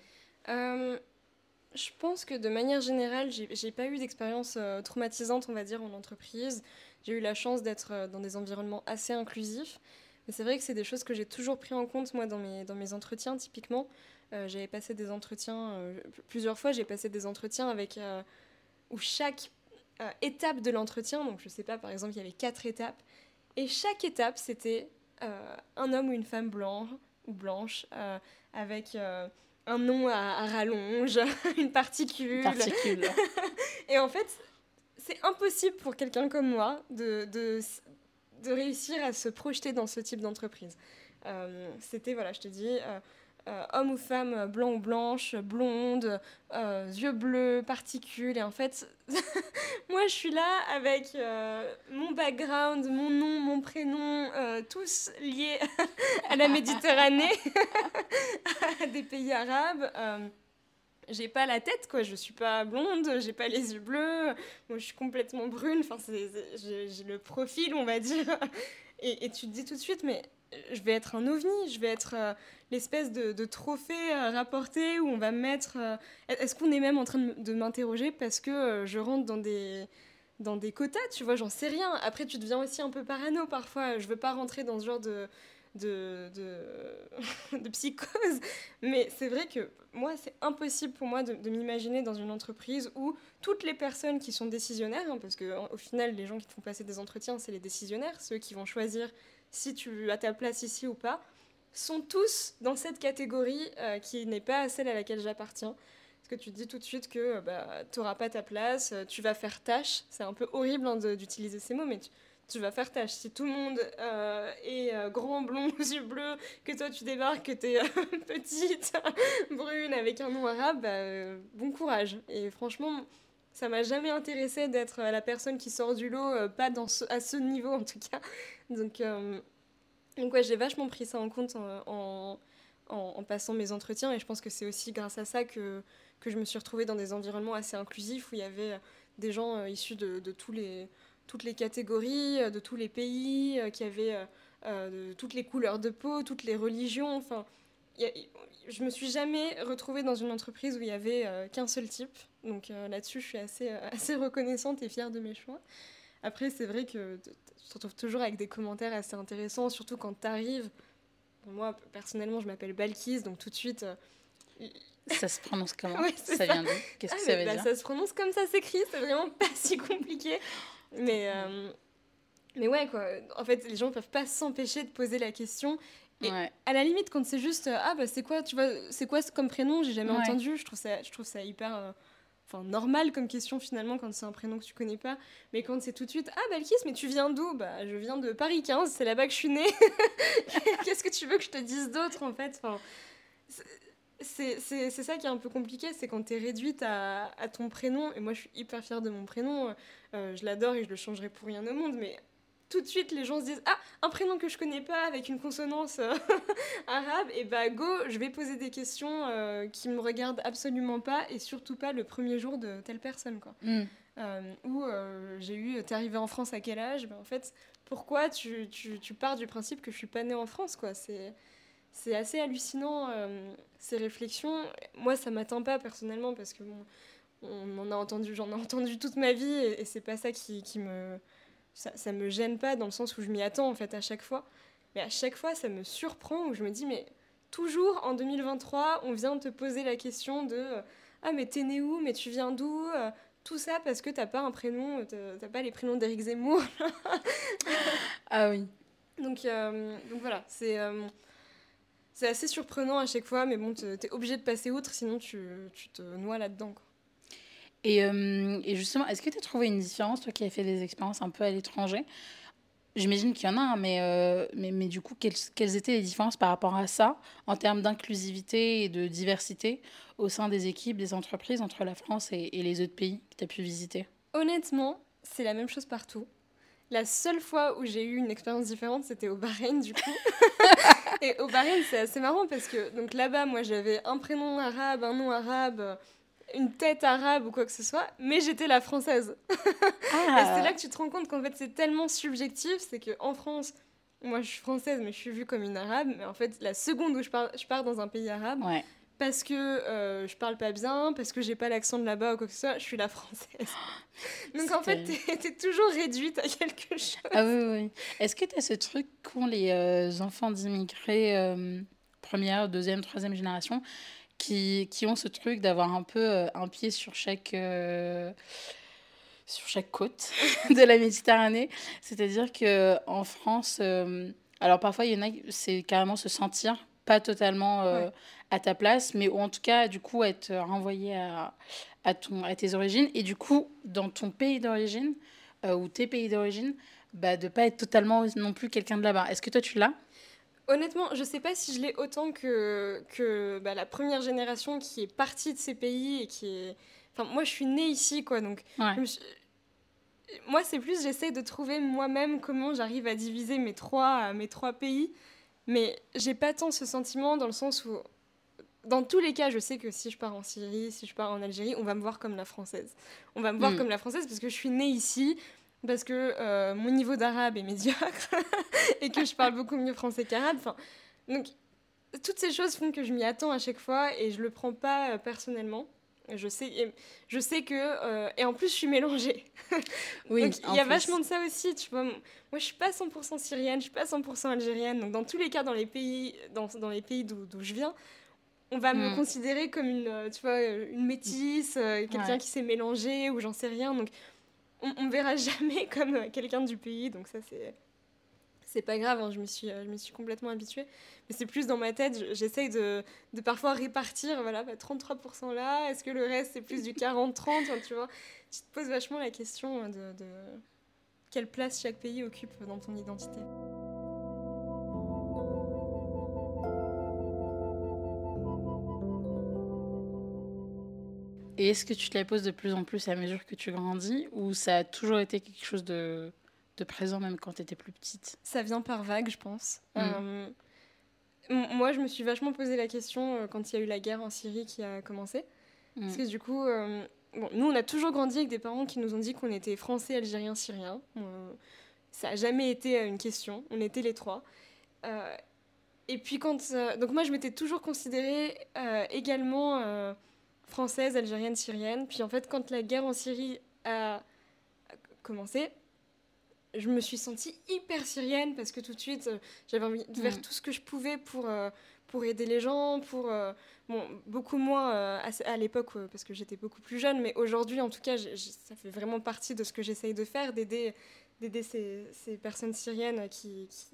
Je pense que de manière générale, j'ai pas eu d'expérience traumatisante, on va dire, en entreprise. J'ai eu la chance d'être euh, dans des environnements assez inclusifs. Mais c'est vrai que c'est des choses que j'ai toujours pris en compte, moi, dans mes, dans mes entretiens, typiquement. Euh, j'avais passé des entretiens, euh, plusieurs fois, j'ai passé des entretiens avec. où chaque étape de l'entretien, donc je sais pas, par exemple, il y avait quatre étapes, et chaque étape, c'était un homme ou une femme blanc ou blanche, avec un nom à, à rallonge, une particule. Particule. et en fait, c'est impossible pour quelqu'un comme moi de, de, de, réussir à se projeter dans ce type d'entreprise. Euh, c'était, voilà, je te dis, euh, euh, homme ou femme, blanc ou blanche, blonde, yeux bleus, particules. Et en fait, moi, je suis là avec mon background, mon nom, mon prénom, tous liés à la Méditerranée, à des pays arabes j'ai pas la tête quoi je suis pas blonde j'ai pas les yeux bleus moi je suis complètement brune enfin j'ai le profil on va dire et, et, tu te dis tout de suite mais je vais être un ovni je vais être euh, l'espèce de, trophée euh, rapporté où on va mettre euh, est-ce qu'on est même en train de, m'interroger parce que je rentre dans des dans des quotas tu vois j'en sais rien après tu deviens aussi un peu parano parfois je veux pas rentrer dans ce genre de de, de, psychose. Mais c'est vrai que moi, c'est impossible pour moi de, m'imaginer dans une entreprise où toutes les personnes qui sont décisionnaires, hein, parce qu'au final, les gens qui te font passer des entretiens, c'est les décisionnaires, ceux qui vont choisir si tu as ta place ici ou pas, sont tous dans cette catégorie euh, qui n'est pas celle à laquelle j'appartiens. Parce que tu te dis tout de suite que bah, tu n'auras pas ta place, euh, tu vas faire tâche. C'est un peu horrible hein, d'utiliser ces mots, mais tu, vas faire tâche. Si tout le monde euh, est euh, grand, blond, yeux bleus, que toi tu débarques, que tu es euh, petite, brune, avec un nom arabe, bah, bon courage. Et franchement, ça m'a jamais intéressé d'être la personne qui sort du lot, pas à ce niveau en tout cas. Donc, donc ouais, j'ai vachement pris ça en compte en, en, passant mes entretiens. Et je pense que c'est aussi grâce à ça que, que je me suis retrouvée dans des environnements assez inclusifs où il y avait des gens issus de, de, tous les, toutes les catégories, de tous les pays, qui avaient toutes les couleurs de peau, toutes les religions. Enfin, je me suis jamais retrouvée dans une entreprise où il y avait qu'un seul type. Donc là-dessus, je suis assez, assez reconnaissante et fière de mes choix. Après, c'est vrai que tu te retrouves toujours avec des commentaires assez intéressants, surtout quand tu arrives. moi, personnellement, je m'appelle Balkis, donc tout de suite. Euh, ça se prononce comment ça, vient d'où? Qu'est-ce que ah, ça veut bah, dire? Ça se prononce comme ça s'écrit, c'est vraiment pas si compliqué. Mais, euh, mais ouais, quoi. En fait, les gens ne peuvent pas s'empêcher de poser la question. Et à la limite, quand c'est juste, ah bah c'est quoi, tu vois, c'est quoi comme prénom, j'ai jamais entendu, je trouve ça, je trouve ça hyper. Euh, enfin normal comme question finalement quand c'est un prénom que tu connais pas mais quand c'est tout de suite ah Balkis mais tu viens d'où? Bah je viens de Paris 15 c'est là-bas que je suis née. Qu'est-ce que tu veux que je te dise d'autre en fait? Enfin c'est ça qui est un peu compliqué c'est quand tu es réduite à, à, ton prénom et moi je suis hyper fière de mon prénom euh, je l'adore et je le changerai pour rien au monde mais tout de suite les gens se disent ah un prénom que je connais pas avec une consonance euh, arabe et bah go je vais poser des questions euh, qui me regardent absolument pas et surtout pas le premier jour de telle personne quoi. Mm. euh, ou j'ai eu t'es arrivé en France à quel âge? Bah, en fait pourquoi tu, tu, tu, pars du principe que je suis pas née en France quoi? C'est c'est assez hallucinant ces réflexions. Moi ça m'atteint pas personnellement parce que bon on en a entendu j'en ai entendu toute ma vie et, et c'est pas ça qui, qui me ça, ça me gêne pas dans le sens où je m'y attends en fait à chaque fois. Mais à chaque fois, ça me surprend où je me dis, mais toujours en 2023, on vient te poser la question de Ah, mais t'es né où? Mais tu viens d'où? Tout ça parce que t'as pas un prénom, t'as pas les prénoms d'Éric Zemmour. ah oui. Donc, euh, donc voilà, c'est. Euh, c'est assez surprenant à chaque fois, mais bon, t'es obligé de passer outre, sinon tu, tu te noies là-dedans. Et, euh, et justement, est-ce que tu as trouvé une différence, toi qui as fait des expériences un peu à l'étranger? J'imagine qu'il y en a, hein, mais, euh, mais, mais, du coup, quelles, quelles, étaient les différences par rapport à ça, en termes d'inclusivité et de diversité au sein des équipes, des entreprises, entre la France et, et les autres pays que tu as pu visiter? Honnêtement, c'est la même chose partout. La seule fois où j'ai eu une expérience différente, c'était au Bahreïn, du coup. et au Bahreïn, c'est assez marrant parce que donc là-bas, moi, j'avais un prénom arabe, un nom arabe une tête arabe ou quoi que ce soit, mais j'étais la française. Ah. et c'est là que tu te rends compte qu'en fait c'est tellement subjectif, c'est qu'en France, moi je suis française mais je suis vue comme une arabe, mais en fait la seconde où je pars, je pars dans un pays arabe, parce que euh, je parle pas bien, parce que j'ai pas l'accent de là-bas ou quoi que ce soit, je suis la française. Donc en fait t'es es toujours réduite à quelque chose. Ah oui, oui. Est-ce que tu as ce truc qu'ont les euh, enfants d'immigrés euh, première, deuxième, troisième génération qui, qui ont ce truc d'avoir un peu euh, un pied sur chaque, euh, sur chaque côte de la Méditerranée. C'est-à-dire qu'en France, euh, alors parfois, il y en a, c'est carrément se sentir pas totalement à ta place, mais ou en tout cas, du coup, être renvoyé à, à, ton, à tes origines. Et du coup, dans ton pays d'origine, ou tes pays d'origine, bah, de pas être totalement non plus quelqu'un de là-bas. Est-ce que toi, tu l'as? Honnêtement, je sais pas si je l'ai autant que, que bah, la première génération qui est partie de ces pays et qui est. Enfin, moi, je suis née ici, quoi. Donc, moi, c'est plus, j'essaie de trouver moi-même comment j'arrive à diviser mes trois, mes trois pays. Mais j'ai pas tant ce sentiment dans le sens où, dans tous les cas, je sais que si je pars en Syrie, si je pars en Algérie, on va me voir comme la française. On va me voir hmm. comme la française parce que je suis née ici, parce que euh, mon niveau d'arabe est médiocre et que je parle beaucoup mieux français qu'arabe. Enfin, donc, toutes ces choses font que je m'y attends à chaque fois et je le prends pas euh, personnellement. Je sais, je sais que. Euh, et en plus, je suis mélangée. Oui, donc, il y a vachement de ça aussi. Tu vois, moi, je suis pas 100% syrienne, je suis pas 100% algérienne. Donc, dans tous les cas, dans les pays, dans, dans les pays d'où je viens, on va me hmm. considérer comme une, tu vois, une métisse, quelqu'un qui s'est mélangé ou j'en sais rien. Donc, on, me verra jamais comme euh, quelqu'un du pays, donc ça c'est c'est pas grave, hein, je, me suis, euh, je me suis complètement habituée. Mais c'est plus dans ma tête, j'essaye de, de, parfois répartir, voilà, 33% bah, là, est-ce que le reste c'est plus du 40-30, tu vois Tu te poses vachement la question de, de, quelle place chaque pays occupe dans ton identité. Et est-ce que tu te la poses de plus en plus à mesure que tu grandis ou ça a toujours été quelque chose de, de présent même quand tu étais plus petite? Ça vient par vague, je pense. Mm. Euh, moi, je me suis vachement posé la question quand il y a eu la guerre en Syrie qui a commencé. Mm. Parce que du coup, bon, nous, on a toujours grandi avec des parents qui nous ont dit qu'on était français, algériens, syriens. ça n'a jamais été une question. On était les trois. et puis quand... donc moi, je m'étais toujours considérée également française, algérienne, syrienne. Puis en fait, quand la guerre en Syrie a commencé, je me suis sentie hyper syrienne parce que tout de suite, euh, j'avais envie de faire mm. tout ce que je pouvais pour, euh, pour aider les gens, pour... Euh, bon, beaucoup moins à, l'époque parce que j'étais beaucoup plus jeune, mais aujourd'hui, en tout cas, ça fait vraiment partie de ce que j'essaye de faire, d'aider d'aider ces, ces, personnes syriennes qui, qui,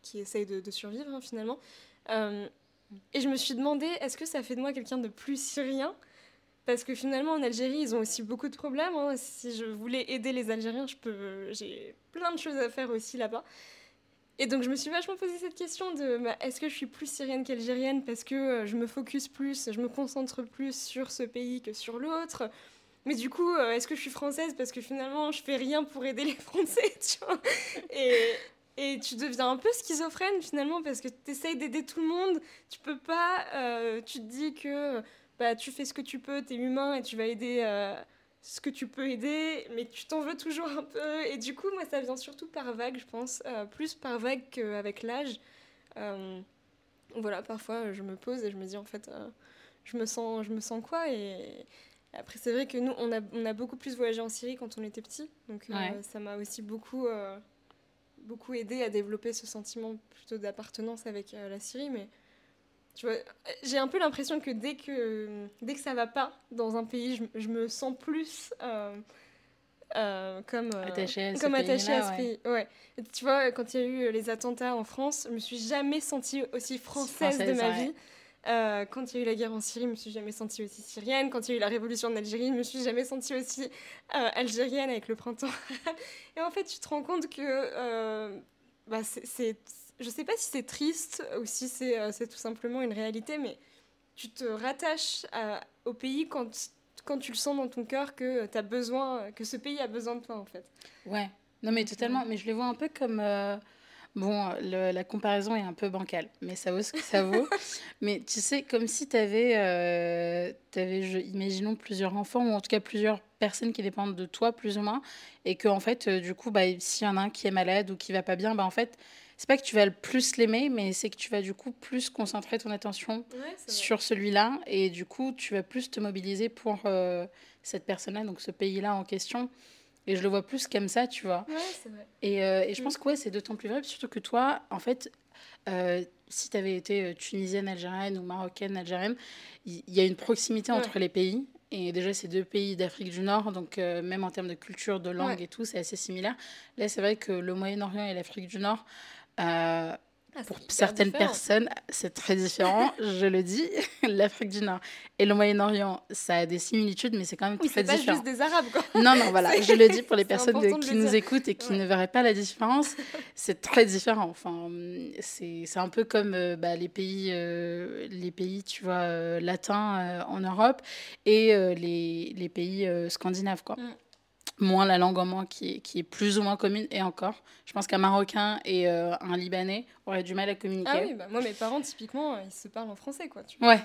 qui essayent de, de survivre, hein, finalement. Et je me suis demandé, est-ce que ça fait de moi quelqu'un de plus syrien? Parce que finalement, en Algérie, ils ont aussi beaucoup de problèmes. Hein. Si je voulais aider les Algériens, je peux... j'ai plein de choses à faire aussi là-bas. Et donc, je me suis vachement posé cette question de bah, est-ce que je suis plus syrienne qu'algérienne parce que euh, je me focus plus, je me concentre plus sur ce pays que sur l'autre? Mais du coup, euh, est-ce que je suis française parce que finalement, je fais rien pour aider les Français, et, et tu deviens un peu schizophrène finalement parce que tu essayes d'aider tout le monde. Tu peux pas. Euh, tu te dis que bah, tu fais ce que tu peux, tu es humain et tu vas aider euh, ce que tu peux aider, mais tu t'en veux toujours un peu. Et du coup, moi, ça vient surtout par vague, je pense, euh, plus par vague qu'avec l'âge. Voilà, parfois, je me pose et je me dis, en fait, je, me sens, je me sens quoi? Et... Après, c'est vrai que nous, on a, on a beaucoup plus voyagé en Syrie quand on était petit. Donc, ça m'a aussi beaucoup, beaucoup aidé à développer ce sentiment plutôt d'appartenance avec la Syrie. Mais j'ai un peu l'impression que dès que dès que ça va pas dans un pays, je, je me sens plus euh, euh, comme euh, attachée à comme attachée à ce pays. Ouais. tu vois, quand il y a eu les attentats en France, je me suis jamais sentie aussi française, de ma vie. Quand il y a eu la guerre en Syrie, je me suis jamais sentie aussi syrienne. Quand il y a eu la révolution en Algérie, je me suis jamais sentie aussi algérienne avec le printemps. Et en fait, tu te rends compte que bah, c'est je sais pas si c'est triste ou si euh, c'est tout simplement une réalité, mais tu te rattaches au pays quand, quand tu le sens dans ton cœur que as besoin, que ce pays a besoin de toi, en fait. Ouais, non mais totalement, mais je les vois un peu comme... Euh, bon, la comparaison est un peu bancale, mais ça vaut ce que ça vaut. mais tu sais, comme si tu avais, euh, avais imaginons, plusieurs enfants, ou en tout cas plusieurs personnes qui dépendent de toi, plus ou moins, et que en fait, du coup, bah, s'il y en a un qui est malade ou qui va pas bien, bah, en fait, c'est pas que tu vas le plus l'aimer, mais c'est que tu vas du coup plus concentrer ton attention sur celui-là et du coup tu vas plus te mobiliser pour euh, cette personne-là, donc ce pays-là en question. Et je le vois plus comme ça, tu vois. Ouais, c'est vrai. Et, euh, et je pense mm. que ouais, c'est d'autant plus vrai, surtout que toi, en fait, euh, si tu avais été tunisienne, algérienne ou marocaine, algérienne, il y, a une proximité entre les pays. Et déjà, c'est deux pays d'Afrique du Nord, donc même en termes de culture, de langue et tout, c'est assez similaire. Là, c'est vrai que le Moyen-Orient et l'Afrique du Nord, euh, ah, pour certaines personnes, c'est très différent, je le dis. L'Afrique du Nord et le Moyen-Orient, ça a des similitudes, mais c'est quand même très différent. C'est pas juste des Arabes, quoi. Non, non, voilà, je le dis pour les personnes qui nous écoutent et qui ne verraient pas la différence. C'est très différent. Enfin, c'est un peu comme euh, bah, les pays, euh, les pays, tu vois, latins en Europe et les, les, pays scandinaves, quoi. Mm moins la langue en moins qui est, qui est plus ou moins commune. Et encore, je pense qu'un Marocain et euh, un Libanais auraient du mal à communiquer. Ah oui, bah, moi, mes parents, typiquement, ils se parlent en français, quoi. Tu ouais.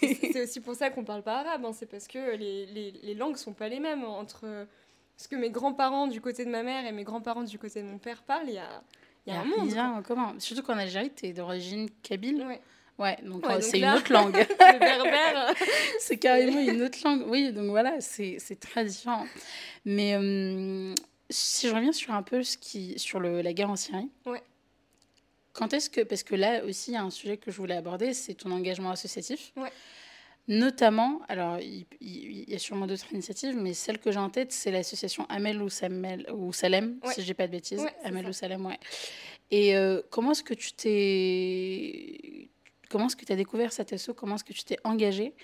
c'est aussi pour ça qu'on parle pas arabe. Hein. C'est parce que les, les, les, langues sont pas les mêmes. Entre ce que mes grands-parents du côté de ma mère et mes grands-parents du côté de mon père parlent, il y a, y a un monde. Il comment Surtout qu'en Algérie, tu es d'origine kabyle. Ouais. Ouais, donc euh, c'est une autre langue. le berbère. c'est carrément une autre langue. Oui, donc voilà, c'est très différent. Mais euh, si je reviens sur un peu ce qui, sur le, la guerre en Syrie. Ouais. Quand est-ce que, parce que là aussi, il y a un sujet que je voulais aborder, c'est ton engagement associatif. Ouais. Notamment, alors il, y a sûrement d'autres initiatives, mais celle que j'ai en tête, c'est l'association Amel ou, Samel, ou Salem, si je n'ai pas de bêtises. Amel ou Salem, ouais. Et euh, comment est-ce que tu t'es Comment est-ce que tu as découvert cet asso Comment est-ce que tu t'es engagé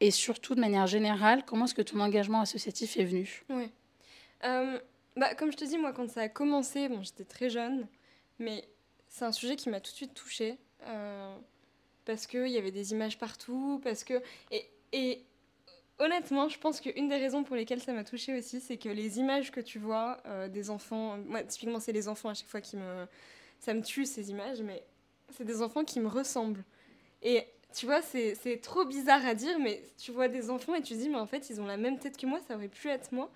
Et surtout, de manière générale, comment est-ce que ton engagement associatif est venu? Oui. Euh, bah, comme je te dis, moi, quand ça a commencé, bon, j'étais très jeune, mais c'est un sujet qui m'a tout de suite touchée. Euh, parce qu'il y avait des images partout, parce que... Et, et honnêtement, je pense qu'une des raisons pour lesquelles ça m'a touchée aussi, c'est que les images que tu vois euh, des enfants... Moi, typiquement, c'est les enfants à chaque fois qui me... Ça me tue, ces images, mais c'est des enfants qui me ressemblent. Et tu vois, c'est trop bizarre à dire, mais tu vois des enfants et tu te dis, mais en fait, ils ont la même tête que moi, ça aurait pu être moi.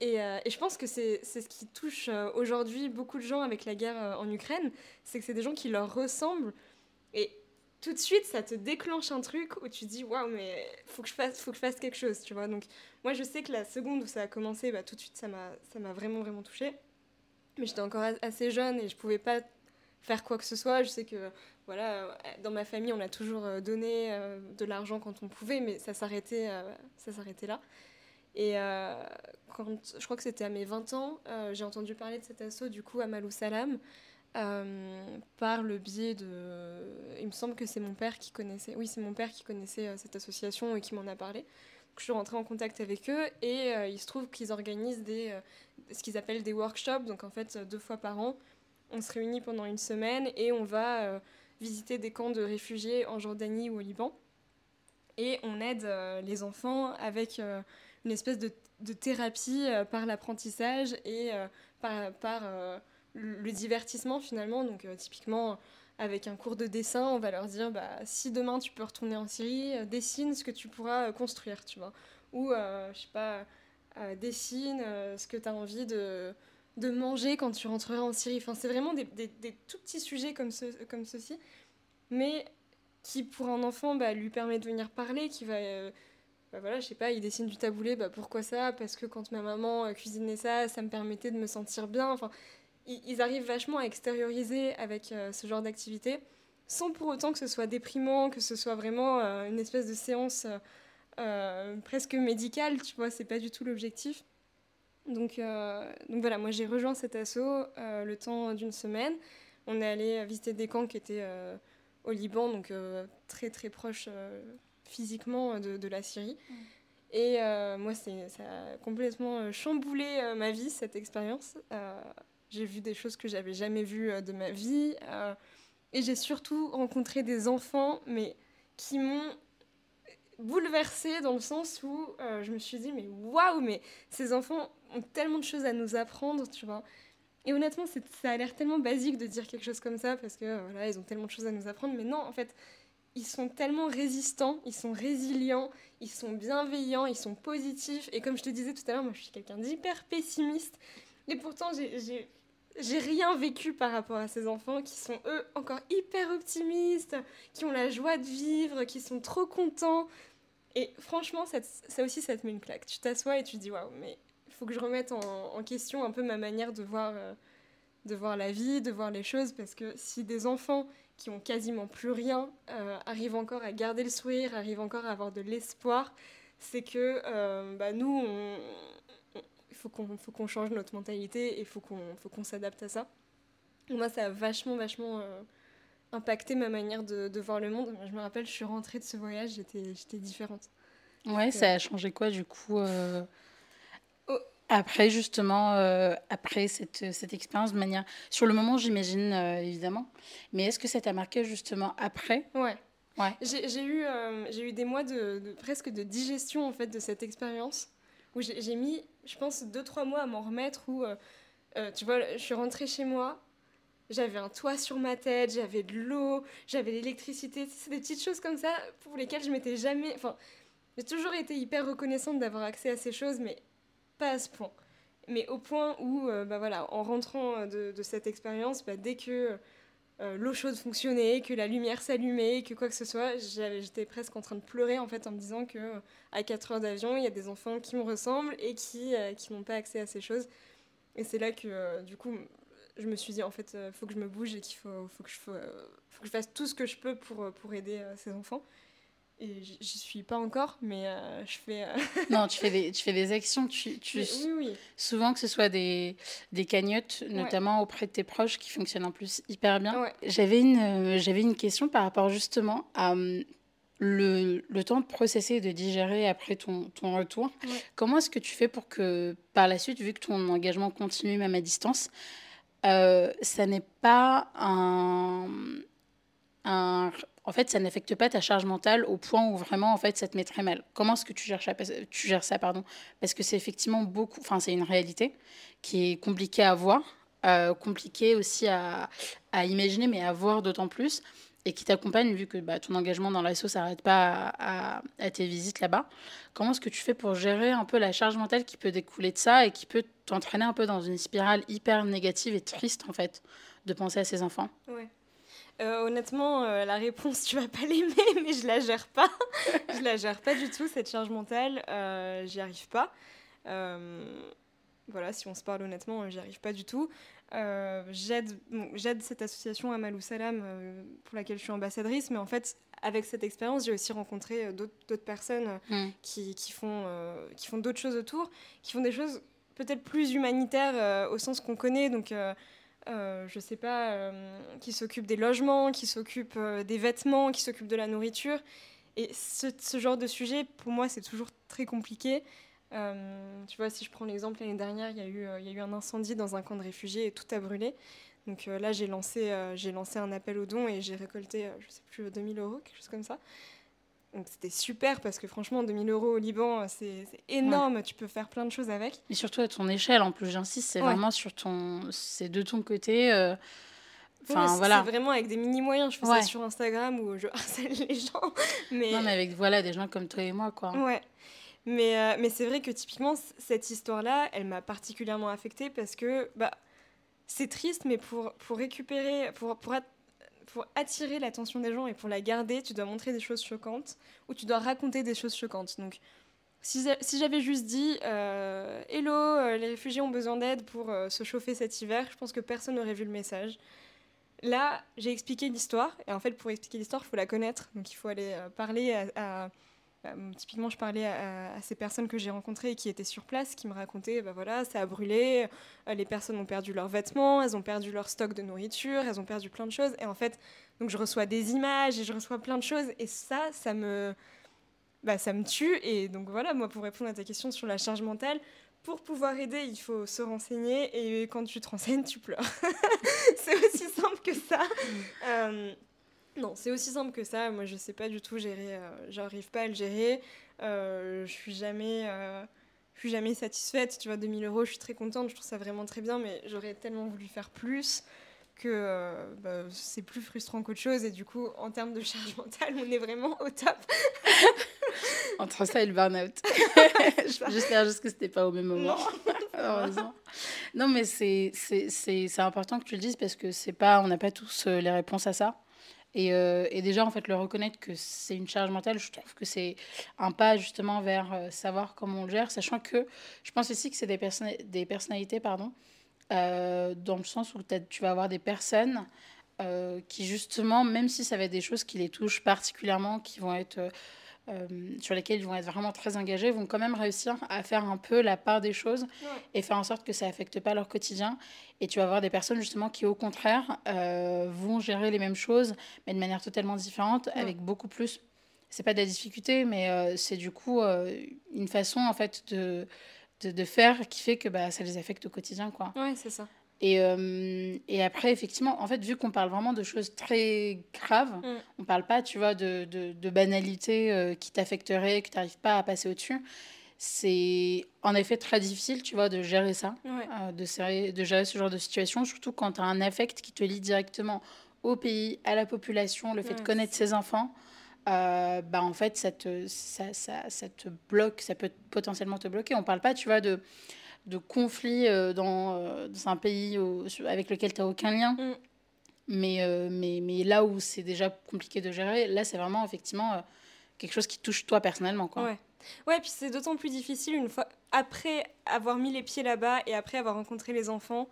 Et, euh, et je pense que c'est ce qui touche euh, aujourd'hui beaucoup de gens avec la guerre euh, en Ukraine, c'est que c'est des gens qui leur ressemblent. Et tout de suite, ça te déclenche un truc où tu te dis, waouh, mais faut que, je fasse, faut que je fasse quelque chose, tu vois. Donc, moi, je sais que la seconde où ça a commencé, bah, tout de suite, ça m'a vraiment, vraiment touchée. Mais j'étais encore assez jeune et je pouvais pas faire quoi que ce soit. Je sais que voilà, euh, dans ma famille, on a toujours euh, donné euh, de l'argent quand on pouvait, mais ça s'arrêtait, ça s'arrêtait là. Et quand, je crois que c'était à mes 20 ans, j'ai entendu parler de cet assaut du coup à Malou Salam par le biais de. Il me semble que c'est mon père qui connaissait. Oui, c'est mon père qui connaissait cette association et qui m'en a parlé. Je suis rentrée en contact avec eux et il se trouve qu'ils organisent des, ce qu'ils appellent des workshops. Donc en fait, deux fois par an, on se réunit pendant une semaine et on va visiter des camps de réfugiés en Jordanie ou au Liban. Et on aide euh, les enfants avec euh, une espèce de, thérapie euh, par l'apprentissage et par, par le divertissement finalement. Donc typiquement avec un cours de dessin, on va leur dire bah, si demain tu peux retourner en Syrie, dessine ce que tu pourras construire, tu vois. Ou, je sais pas, dessine ce que tu as envie de, de manger quand tu rentreras en Syrie. Enfin, c'est vraiment des, des, tout petits sujets comme, ce, comme ceci, mais qui pour un enfant bah, lui permet de venir parler, qui va... Euh, bah voilà, je sais pas, il dessine du taboulé, bah pourquoi ça? Parce que quand ma maman euh, cuisinait ça, ça me permettait de me sentir bien. Enfin, ils, arrivent vachement à extérioriser avec euh, ce genre d'activité, sans pour autant que ce soit déprimant, que ce soit vraiment une espèce de séance presque médicale, tu vois, c'est pas du tout l'objectif. Donc, euh, donc voilà, moi j'ai rejoint cet assaut euh, le temps d'une semaine. On est allé visiter des camps qui étaient euh, au Liban, donc très très proches physiquement de, de, la Syrie. Et moi, ça a complètement chamboulé ma vie, cette expérience. j'ai vu des choses que j'avais jamais vues de ma vie. et j'ai surtout rencontré des enfants, mais qui m'ont bouleversée dans le sens où je me suis dit, mais waouh, mais ces enfants ont tellement de choses à nous apprendre, tu vois. Et honnêtement, ça a l'air tellement basique de dire quelque chose comme ça parce que voilà, ils ont tellement de choses à nous apprendre. Mais non, en fait, ils sont tellement résistants, ils sont résilients, ils sont bienveillants, ils sont positifs. Et comme je te disais tout à l'heure, moi, je suis quelqu'un d'hyper pessimiste. Et pourtant, j'ai rien vécu par rapport à ces enfants qui sont eux encore hyper optimistes, qui ont la joie de vivre, qui sont trop contents. Et franchement, ça, aussi, ça te met une claque. Tu t'assois et tu dis waouh, mais faut que je remette en, question un peu ma manière de voir, euh, de voir la vie, de voir les choses, parce que si des enfants qui ont quasiment plus rien euh, arrivent encore à garder le sourire, arrivent encore à avoir de l'espoir, c'est que euh, bah, nous, il faut qu'on qu'on change notre mentalité et il faut qu'on s'adapte à ça. Moi, ça a vachement, vachement impacté ma manière de, de, voir le monde. Je me rappelle, je suis rentrée de ce voyage, j'étais différente. Ouais, ça a changé quoi du coup après, justement, euh, après cette, cette expérience de manière... Sur le moment, j'imagine, euh, évidemment. Mais est-ce que ça t'a marqué, justement, après? Ouais. ouais. J'ai eu, euh, j'ai eu des mois de, presque de digestion, en fait, de cette expérience. Où j'ai mis, je pense, deux, trois mois à m'en remettre. Où, tu vois, je suis rentrée chez moi. J'avais un toit sur ma tête, j'avais de l'eau, j'avais l'électricité. C'est des petites choses comme ça pour lesquelles je m'étais jamais... Enfin, j'ai toujours été hyper reconnaissante d'avoir accès à ces choses, mais pas à ce point. Mais au point où, euh, bah voilà, en rentrant euh, de, cette expérience, bah, dès que euh, l'eau chaude fonctionnait, que la lumière s'allumait, que quoi que ce soit, j'étais presque en train de pleurer en fait en me disant que à 4 heures d'avion, il y a des enfants qui me ressemblent et qui, qui n'ont pas accès à ces choses. Et c'est là que du coup, je me suis dit en fait, il faut que je me bouge et qu'il faut, faut, que je, faut, faut, que je fasse tout ce que je peux pour, pour aider ces enfants et j'y suis pas encore, mais euh, je fais. Euh, non, tu fais des, tu fais des actions. Tu, tu... Oui, oui. Souvent que ce soit des, des cagnottes, notamment auprès de tes proches, qui fonctionnent en plus hyper bien. J'avais une, euh, j'avais une question par rapport justement à hum, le, le, temps de processer et de digérer après ton, ton retour. Comment est-ce que tu fais pour que par la suite, vu que ton engagement continue même à distance, ça n'est pas un, en fait, ça n'affecte pas ta charge mentale au point où vraiment, en fait, ça te met très mal. Comment est-ce que tu gères, ça, pardon? Parce que c'est effectivement beaucoup, enfin, c'est une réalité qui est compliquée à voir. compliqué aussi à, à, imaginer, mais à voir d'autant plus, et qui t'accompagne, vu que bah, ton engagement dans l'assaut ne s'arrête pas à, tes visites là-bas. Comment est-ce que tu fais pour gérer un peu la charge mentale qui peut découler de ça et qui peut t'entraîner un peu dans une spirale hyper négative et triste, en fait, de penser à ces enfants? Ouais. Euh, honnêtement, euh, la réponse, tu vas pas l'aimer, mais je la gère pas. je la gère pas du tout, cette charge mentale. Euh, j'y arrive pas. voilà, si on se parle honnêtement, j'y arrive pas du tout. J'aide, j'aide cette association Amalou Salam pour laquelle je suis ambassadrice, mais en fait, avec cette expérience, j'ai aussi rencontré d'autres, personnes hmm. qui, qui, font, qui font d'autres choses autour, qui font des choses peut-être plus humanitaires au sens qu'on connaît. Donc, euh, je sais pas, euh, qui s'occupe des logements, qui s'occupe euh, des vêtements, qui s'occupe de la nourriture. Et ce, ce, genre de sujet, pour moi, c'est toujours très compliqué. Tu vois, si je prends l'exemple, l'année dernière, il y, a eu, il y a eu un incendie dans un camp de réfugiés et tout a brûlé. Donc là, j'ai lancé, j'ai lancé un appel aux dons et j'ai récolté, je sais plus, 2000 euros, quelque chose comme ça. Donc c'était super parce que franchement, 2000 euros au Liban, c'est énorme. Tu peux faire plein de choses avec. Et surtout à ton échelle, en plus, j'insiste, c'est vraiment sur ton. C'est de ton côté. Euh, enfin, voilà. C'est vraiment avec des mini moyens. Je fais ça sur Instagram où je harcèle les gens. Mais... Non, mais avec voilà, des gens comme toi et moi, quoi. Ouais. Mais, euh, mais c'est vrai que typiquement, cette histoire-là, elle m'a particulièrement affectée parce que bah, c'est triste, mais pour, récupérer, pour, attirer l'attention des gens et pour la garder, tu dois montrer des choses choquantes ou tu dois raconter des choses choquantes. Donc, si, j'avais juste dit euh, Hello, euh, les réfugiés ont besoin d'aide pour se chauffer cet hiver, je pense que personne n'aurait vu le message. Là, j'ai expliqué l'histoire, et en fait, pour expliquer l'histoire, il faut la connaître. Donc, il faut aller parler à typiquement, je parlais à, ces personnes que j'ai rencontrées et qui étaient sur place, qui me racontaient, bah voilà, ça a brûlé, euh, les personnes ont perdu leurs vêtements, elles ont perdu leur stock de nourriture, elles ont perdu plein de choses. Et en fait, donc je reçois des images et je reçois plein de choses. Et ça, ça me, bah, ça me tue. Et donc voilà, moi, pour répondre à ta question sur la charge mentale, pour pouvoir aider, il faut se renseigner. Et quand tu te renseignes, tu pleures. C'est aussi simple que ça. Euh, non, c'est aussi simple que ça. Moi, je sais pas du tout gérer. Euh, j'arrive pas à le gérer. Euh, je suis jamais. Euh, je suis jamais satisfaite. Tu vois, 2000 euros, je suis très contente. Je trouve ça vraiment très bien, mais j'aurais tellement voulu faire plus que bah, c'est plus frustrant qu'autre chose. Et du coup, en termes de charge mentale, on est vraiment au top. Entre ça et le burn-out. J'espère juste que c'était pas au même moment. Heureusement. Non, mais c'est important que tu le dises parce que c'est pas, on n'a pas tous les réponses à ça. Et, euh, et, déjà, en fait, le reconnaître que c'est une charge mentale, je trouve que c'est un pas justement vers euh, savoir comment on le gère, sachant que je pense aussi que c'est des, des personnalités, pardon, euh, dans le sens où tu vas avoir des personnes qui, justement, même si ça va être des choses qui les touchent particulièrement, qui vont être euh, sur lesquels ils vont être vraiment très engagés, vont quand même réussir à faire un peu la part des choses et faire en sorte que ça affecte pas leur quotidien. Et tu vas avoir des personnes justement qui, au contraire, euh, vont gérer les mêmes choses, mais de manière totalement différente, avec beaucoup plus. C'est pas de la difficulté, mais euh, c'est du coup une façon en fait de, de, de, faire qui fait que bah, ça les affecte au quotidien, quoi. Ouais, c'est ça. Et, euh, et, après, effectivement, en fait, vu qu'on parle vraiment de choses très graves, mm. on parle pas, tu vois, de, de, de banalités euh, qui t'affecteraient, que tu n'arrives pas à passer au-dessus. C'est en effet très difficile, tu vois, de gérer ça, euh, de, gérer, de gérer ce genre de situation, surtout quand tu as un affect qui te lie directement au pays, à la population, le fait de connaître ses enfants. bah en fait, ça te, ça, ça, ça te bloque, ça peut potentiellement te bloquer. On parle pas, tu vois, de de conflits euh, dans, euh, dans, un pays avec lequel tu n'as aucun lien. Mm. Mais, euh, mais, mais là où c'est déjà compliqué de gérer, là, c'est vraiment effectivement quelque chose qui touche toi personnellement. Quoi. Ouais. Ouais, puis c'est d'autant plus difficile une fois après avoir mis les pieds là-bas et après avoir rencontré les enfants.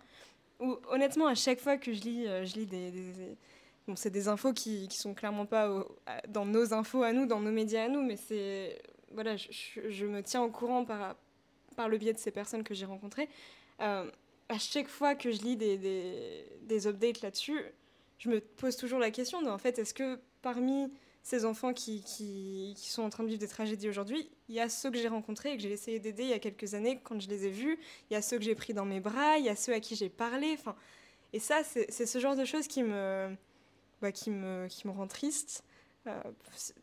Où, honnêtement, à chaque fois que je lis, je lis des, Bon, c'est des infos qui, qui sont clairement pas dans nos infos à nous, dans nos médias à nous, mais c'est voilà, je, je, me tiens au courant par, par le biais de ces personnes que j'ai rencontrées, euh, à chaque fois que je lis des, des, des updates là-dessus, je me pose toujours la question de, en fait, est-ce que parmi ces enfants qui, qui, sont en train de vivre des tragédies aujourd'hui, il y a ceux que j'ai rencontrés et que j'ai essayé d'aider il y a quelques années quand je les ai vus, il y a ceux que j'ai pris dans mes bras, il y a ceux à qui j'ai parlé, et ça, c'est ce genre de choses qui me, bah, qui me, qui me rend triste. Euh,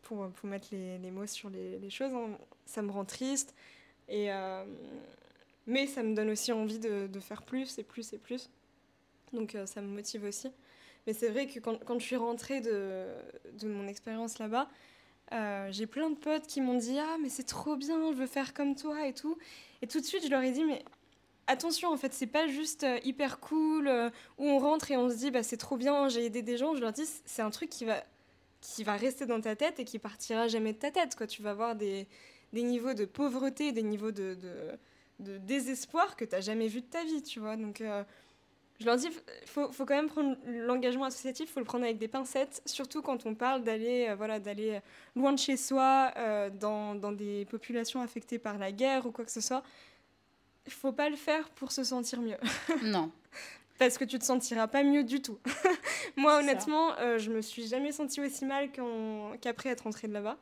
pour, pour, mettre les, les, mots sur les, les choses, hein. ça me rend triste. Euh, mais ça me donne aussi envie de, faire plus et plus et plus. Donc ça me motive aussi. Mais c'est vrai que quand, je suis rentrée de, mon expérience là-bas, j'ai plein de potes qui m'ont dit Ah, mais c'est trop bien, je veux faire comme toi et tout. Et tout de suite, je leur ai dit Mais attention, en fait, c'est pas juste hyper cool où on rentre et on se dit Bah, c'est trop bien, j'ai aidé des gens. Je leur dis C'est un truc qui va, qui va rester dans ta tête et qui partira jamais de ta tête. Quoi. Tu vas avoir des, des niveaux de pauvreté, des niveaux de, de, désespoir que tu n'as jamais vu de ta vie, tu vois. Donc, euh, je leur dis, il faut, faut, quand même prendre l'engagement associatif, il faut le prendre avec des pincettes, surtout quand on parle d'aller euh, voilà, d'aller loin de chez soi, euh, dans, dans, des populations affectées par la guerre ou quoi que ce soit. Il faut pas le faire pour se sentir mieux. Non. Parce que tu te sentiras pas mieux du tout. Moi, honnêtement, je me suis jamais sentie aussi mal qu'après être rentrée de là-bas.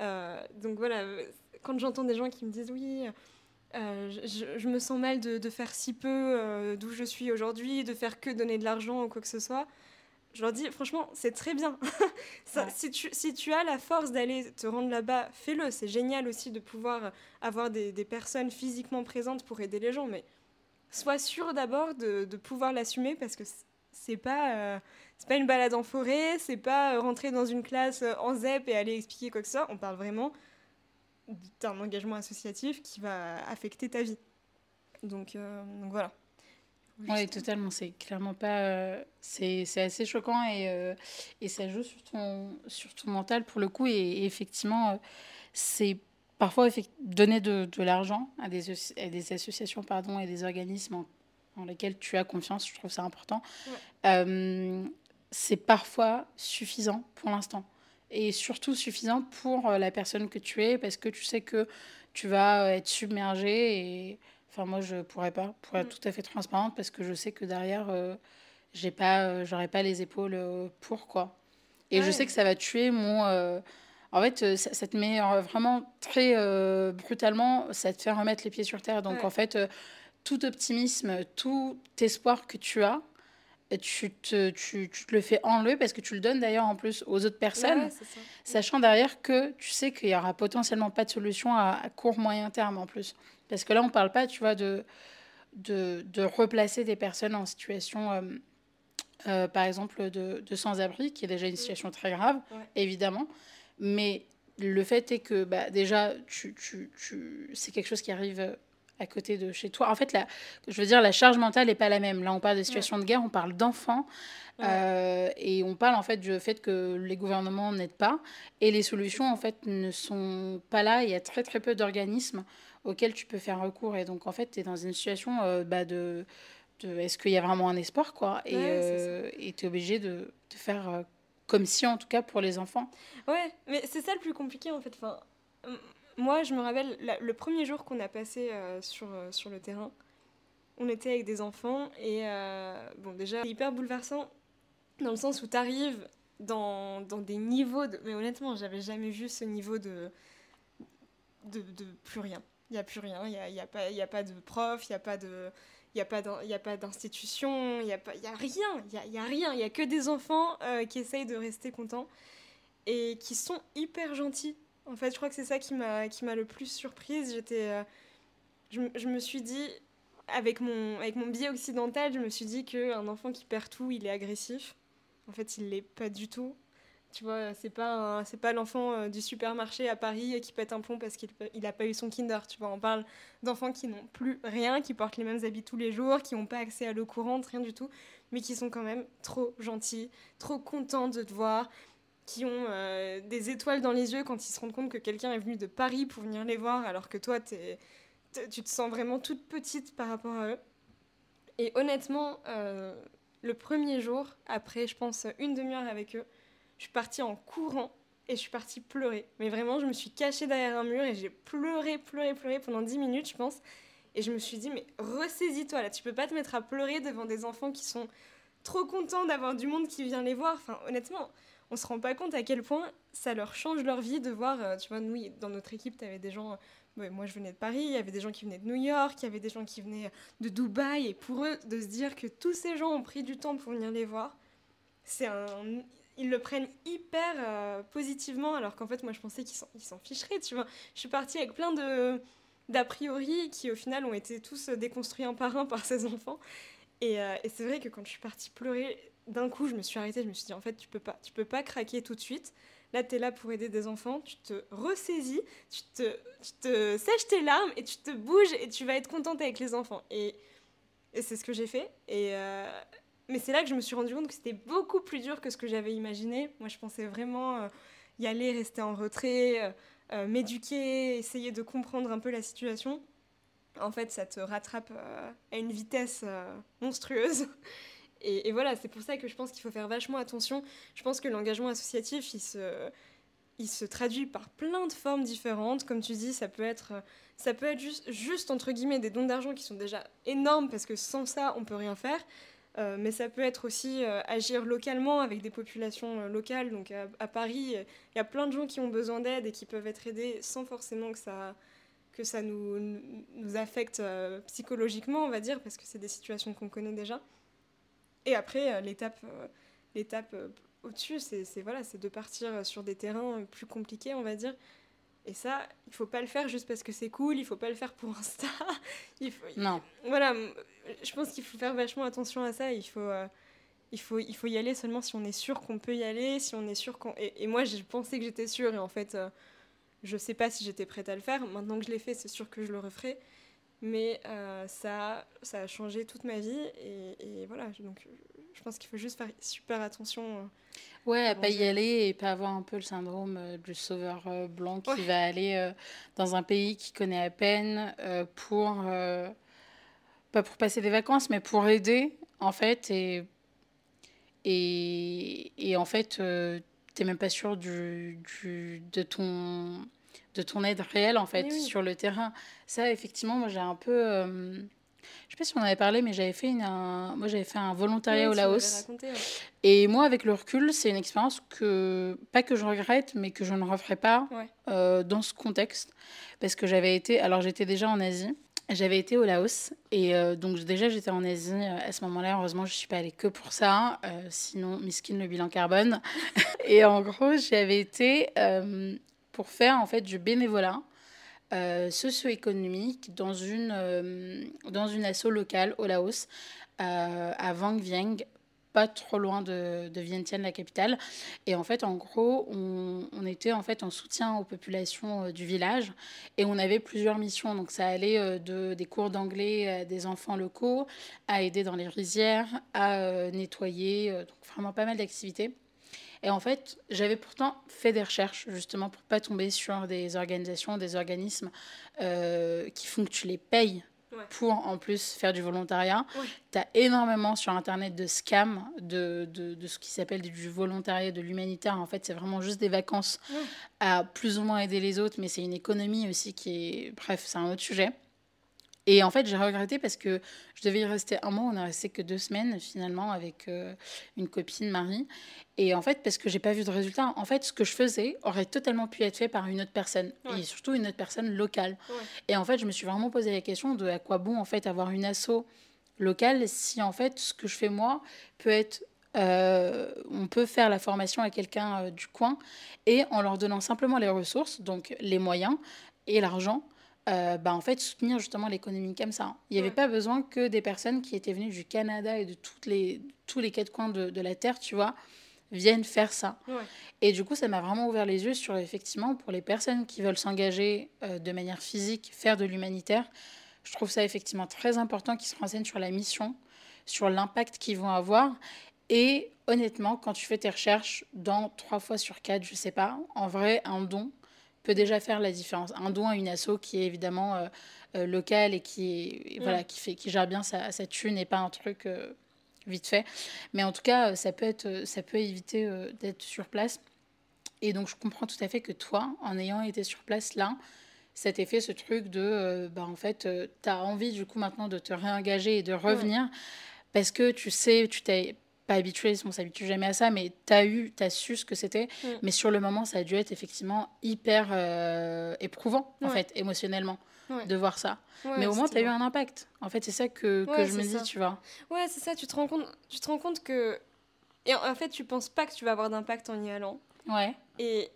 Euh, donc voilà, quand j'entends des gens qui me disent oui, euh, je, me sens mal de, faire si peu euh, d'où je suis aujourd'hui, de faire que donner de l'argent ou quoi que ce soit, je leur dis franchement, c'est très bien. Ça, si, tu, si tu as la force d'aller te rendre là-bas, fais-le. C'est génial aussi de pouvoir avoir des, des, personnes physiquement présentes pour aider les gens, mais sois sûr d'abord de, de pouvoir l'assumer parce que c'est pas c'est pas une balade en forêt, c'est pas euh, rentrer dans une classe euh, en ZEP et aller expliquer quoi que ce soit. On parle vraiment d'un engagement associatif qui va affecter ta vie. Donc, euh, donc voilà. Oui, totalement. C'est clairement pas. c'est assez choquant et, et ça joue sur ton, sur ton mental pour le coup. Et, effectivement, c'est parfois donner de, de l'argent à des, à des associations pardon, et des organismes en, lesquels tu as confiance. Je trouve ça important c'est parfois suffisant pour l'instant. Et surtout suffisant pour euh, la personne que tu es, parce que tu sais que tu vas euh, être submergé. Et enfin, moi, je pourrais pas, pour être mm. tout à fait transparente, parce que je sais que derrière, euh, j'ai pas, j'aurais pas les épaules pour quoi. Et je sais que ça va tuer mon. en fait, ça, te met vraiment très brutalement, ça te fait remettre les pieds sur terre. Donc, en fait, tout optimisme, tout espoir que tu as, tu te, tu, tu, te le fais enlever parce que tu le donnes d'ailleurs en plus aux autres personnes, sachant derrière que tu sais qu'il y aura potentiellement pas de solution à, court moyen terme en plus. Parce que là, on parle pas, tu vois, de, de, de replacer des personnes en situation, euh, euh, par exemple, de, de sans-abri, qui est déjà une mm. situation très grave, évidemment. Mais le fait est que bah, déjà, tu, tu, tu, c'est quelque chose qui arrive à côté de chez toi. En fait, la, je veux dire, la charge mentale n'est pas la même. Là, on parle de situation de guerre, on parle d'enfants. Euh, et on parle en fait du fait que les gouvernements n'aident pas et les solutions en fait ne sont pas là. Il y a très très peu d'organismes auxquels tu peux faire recours et donc en fait tu es dans une situation euh, bah, de, de est-ce qu'il y a vraiment un espoir quoi? Et euh, tu es obligé de, de faire comme si en tout cas pour les enfants. Ouais, mais c'est ça le plus compliqué en fait. Enfin, moi, je me rappelle le premier jour qu'on a passé euh, sur, euh, sur le terrain. On était avec des enfants et euh, bon, déjà, hyper bouleversant dans le sens où tu arrives dans, dans, des niveaux de. Mais honnêtement, j'avais jamais vu ce niveau de. de, de plus rien. Il n'y a plus rien. Il n'y a, y a, pas, a pas de prof, il n'y a pas d'institution, il n'y a, rien, il n'y a, a, rien. Il n'y a que des enfants qui essayent de rester contents et qui sont hyper gentils en fait, je crois que c'est ça qui m'a le plus surprise. J'étais, euh, je, me suis dit, avec mon avec mon biais occidental, je me suis dit qu'un enfant qui perd tout, il est agressif. En fait, il l'est pas du tout. Tu vois, c'est pas c'est pas l'enfant euh, du supermarché à Paris qui pète un plomb parce qu'il il a pas eu son Kinder. Tu vois, on parle d'enfants qui n'ont plus rien, qui portent les mêmes habits tous les jours, qui n'ont pas accès à l'eau courante, rien du tout, mais qui sont quand même trop gentils, trop contents de te voir qui ont euh, des étoiles dans les yeux quand ils se rendent compte que quelqu'un est venu de Paris pour venir les voir, alors que toi, es, tu te sens vraiment toute petite par rapport à eux. Et honnêtement, euh, le premier jour, après, je pense, une demi-heure avec eux, je suis partie en courant et je suis partie pleurer. Mais vraiment, je me suis cachée derrière un mur et j'ai pleuré, pleuré, pleuré pendant 10 minutes, je pense. Et je me suis dit, mais ressaisis-toi là, tu peux pas te mettre à pleurer devant des enfants qui sont trop contents d'avoir du monde qui vient les voir. Enfin, honnêtement, on se rend pas compte à quel point ça leur change leur vie de voir, euh, tu vois, nous, dans notre équipe, tu avais des gens, euh, moi je venais de Paris, il y avait des gens qui venaient de New York, il y avait des gens qui venaient de Dubaï, et pour eux, de se dire que tous ces gens ont pris du temps pour venir les voir, c'est un... Ils le prennent hyper euh, positivement, alors qu'en fait, moi je pensais qu'ils s'en ficheraient, tu vois. Je suis partie avec plein de d'a priori qui au final ont été tous déconstruits un par un par ces enfants Et, euh, et c'est vrai que quand je suis partie pleurer, d'un coup, je me suis arrêtée, je me suis dit, en fait, tu peux pas, tu peux pas craquer tout de suite. Là, tu es là pour aider des enfants, tu te ressaisis, tu te, tu te sèches tes larmes et tu te bouges et tu vas être contente avec les enfants. Et, c'est ce que j'ai fait. Et, euh, mais c'est là que je me suis rendu compte que c'était beaucoup plus dur que ce que j'avais imaginé. Moi, je pensais vraiment euh, y aller, rester en retrait, euh, m'éduquer, essayer de comprendre un peu la situation. En fait, ça te rattrape à une vitesse monstrueuse. Et, voilà, c'est pour ça que je pense qu'il faut faire vachement attention. Je pense que l'engagement associatif, il se, il se traduit par plein de formes différentes. Comme tu dis, ça peut être, ça peut être juste, entre guillemets des dons d'argent qui sont déjà énormes parce que sans ça, on peut rien faire. Euh, mais ça peut être aussi euh, agir localement avec des populations euh, locales. Donc à, Paris, il y a plein de gens qui ont besoin d'aide et qui peuvent être aidés sans forcément que ça, que ça nous, nous affecte psychologiquement, on va dire, parce que c'est des situations qu'on connaît déjà. Et après, euh, l'étape, euh, l'étape euh, au-dessus, c'est voilà, c'est de partir sur des terrains plus compliqués, on va dire. Et ça, il faut pas le faire juste parce que c'est cool, il faut pas le faire pour Insta. il faut, non. voilà, je pense qu'il faut faire vachement attention à ça. Il faut, il faut, il faut y aller seulement si on est sûr qu'on peut y aller, si on est sûr qu'on... Et, et moi, j'ai pensé que j'étais sûre, et en fait, je sais pas si j'étais prête à le faire. Maintenant que je l'ai fait, c'est sûr que je le referai. Mais euh, ça, ça a changé toute ma vie. Et, et voilà, donc je pense qu'il faut juste faire super attention. Euh, ouais, à pas y aller et pas avoir un peu le syndrome euh, du sauveur blanc qui va aller dans un pays qu'il connaît à peine pour. pas pour passer des vacances, mais pour aider, en fait. Et, et, et en fait, tu n'es même pas sûr du, du, de ton de ton aide réelle en fait sur le terrain. Ça effectivement, moi j'ai un peu euh, je sais pas si on avait parlé mais j'avais fait une un... moi j'avais fait un volontariat au Laos. Et moi avec le recul, c'est une expérience que pas que je regrette mais que je ne referai pas euh, dans ce contexte parce que j'avais été alors j'étais déjà en Asie. J'avais été au Laos et euh, donc déjà j'étais en Asie à ce moment-là. Heureusement, je suis pas allée que pour ça, sinon miskin le bilan carbone. et en gros, j'avais été pour faire en fait du bénévolat euh, socio-économique dans une, euh, dans une asso locale au Laos, euh, à Vang Vieng, pas trop loin de, de Vientiane, la capitale. Et en fait, en gros, on, on était en fait en soutien aux populations du village et on avait plusieurs missions. Donc ça allait de, des cours d'anglais des enfants locaux, à aider dans les rizières, à nettoyer, donc vraiment pas mal d'activités. Et en fait, j'avais pourtant fait des recherches justement pour pas tomber sur des organisations, des organismes euh, qui font que tu les payes pour en plus faire du volontariat. Tu as énormément sur Internet de scams, de, de, de ce qui s'appelle du volontariat, de l'humanitaire. En fait, c'est vraiment juste des vacances à plus ou moins aider les autres, mais c'est une économie aussi qui est... Bref, c'est un autre sujet. Et en fait, j'ai regretté parce que je devais y rester un mois. On n'a resté que deux semaines finalement avec euh, une copine, Marie. Et en fait, parce que j'ai pas vu de résultat, en fait, ce que je faisais aurait totalement pu être fait par une autre personne et surtout une autre personne locale. Et en fait, je me suis vraiment posé la question de à quoi bon en fait avoir une asso locale si en fait ce que je fais moi peut être euh, on peut faire la formation à quelqu'un euh, du coin et en leur donnant simplement les ressources, donc les moyens et l'argent, euh, bah, en fait, soutenir justement l'économie comme ça. Il n'y avait pas besoin que des personnes qui étaient venues du Canada et de toutes les, tous les quatre coins de, de la Terre, tu vois, viennent faire ça. Et du coup, ça m'a vraiment ouvert les yeux sur, effectivement, pour les personnes qui veulent s'engager euh, de manière physique, faire de l'humanitaire, je trouve ça effectivement très important qu'ils se renseignent sur la mission, sur l'impact qu'ils vont avoir. Et honnêtement, quand tu fais tes recherches, dans trois fois sur quatre, je sais pas, en vrai, un don, peut déjà faire la différence. Un don à une asso qui est évidemment euh, euh, locale et qui, voilà, qui, fait, qui gère bien sa, sa thune n'est pas un truc euh, vite fait. Mais en tout cas, ça peut, être, ça peut éviter d'être sur place. Et donc, je comprends tout à fait que toi, en ayant été sur place là, ça t'ait fait ce truc de, bah, en fait, tu as envie du coup maintenant de te réengager et de revenir parce que tu sais, tu t'es pas habitué, on s'habitue jamais à ça, mais tu as eu, tu as su ce que c'était. Mm. Mais sur le moment, ça a dû être effectivement hyper euh, éprouvant, en fait, émotionnellement, de voir ça. mais au moins, tu as eu un impact. En fait, c'est ça que, que je me dis, tu vois. Ouais, c'est ça, tu te, rends compte, tu te rends compte que. Et en fait, tu penses pas que tu vas avoir d'impact en y allant. Ouais. Et,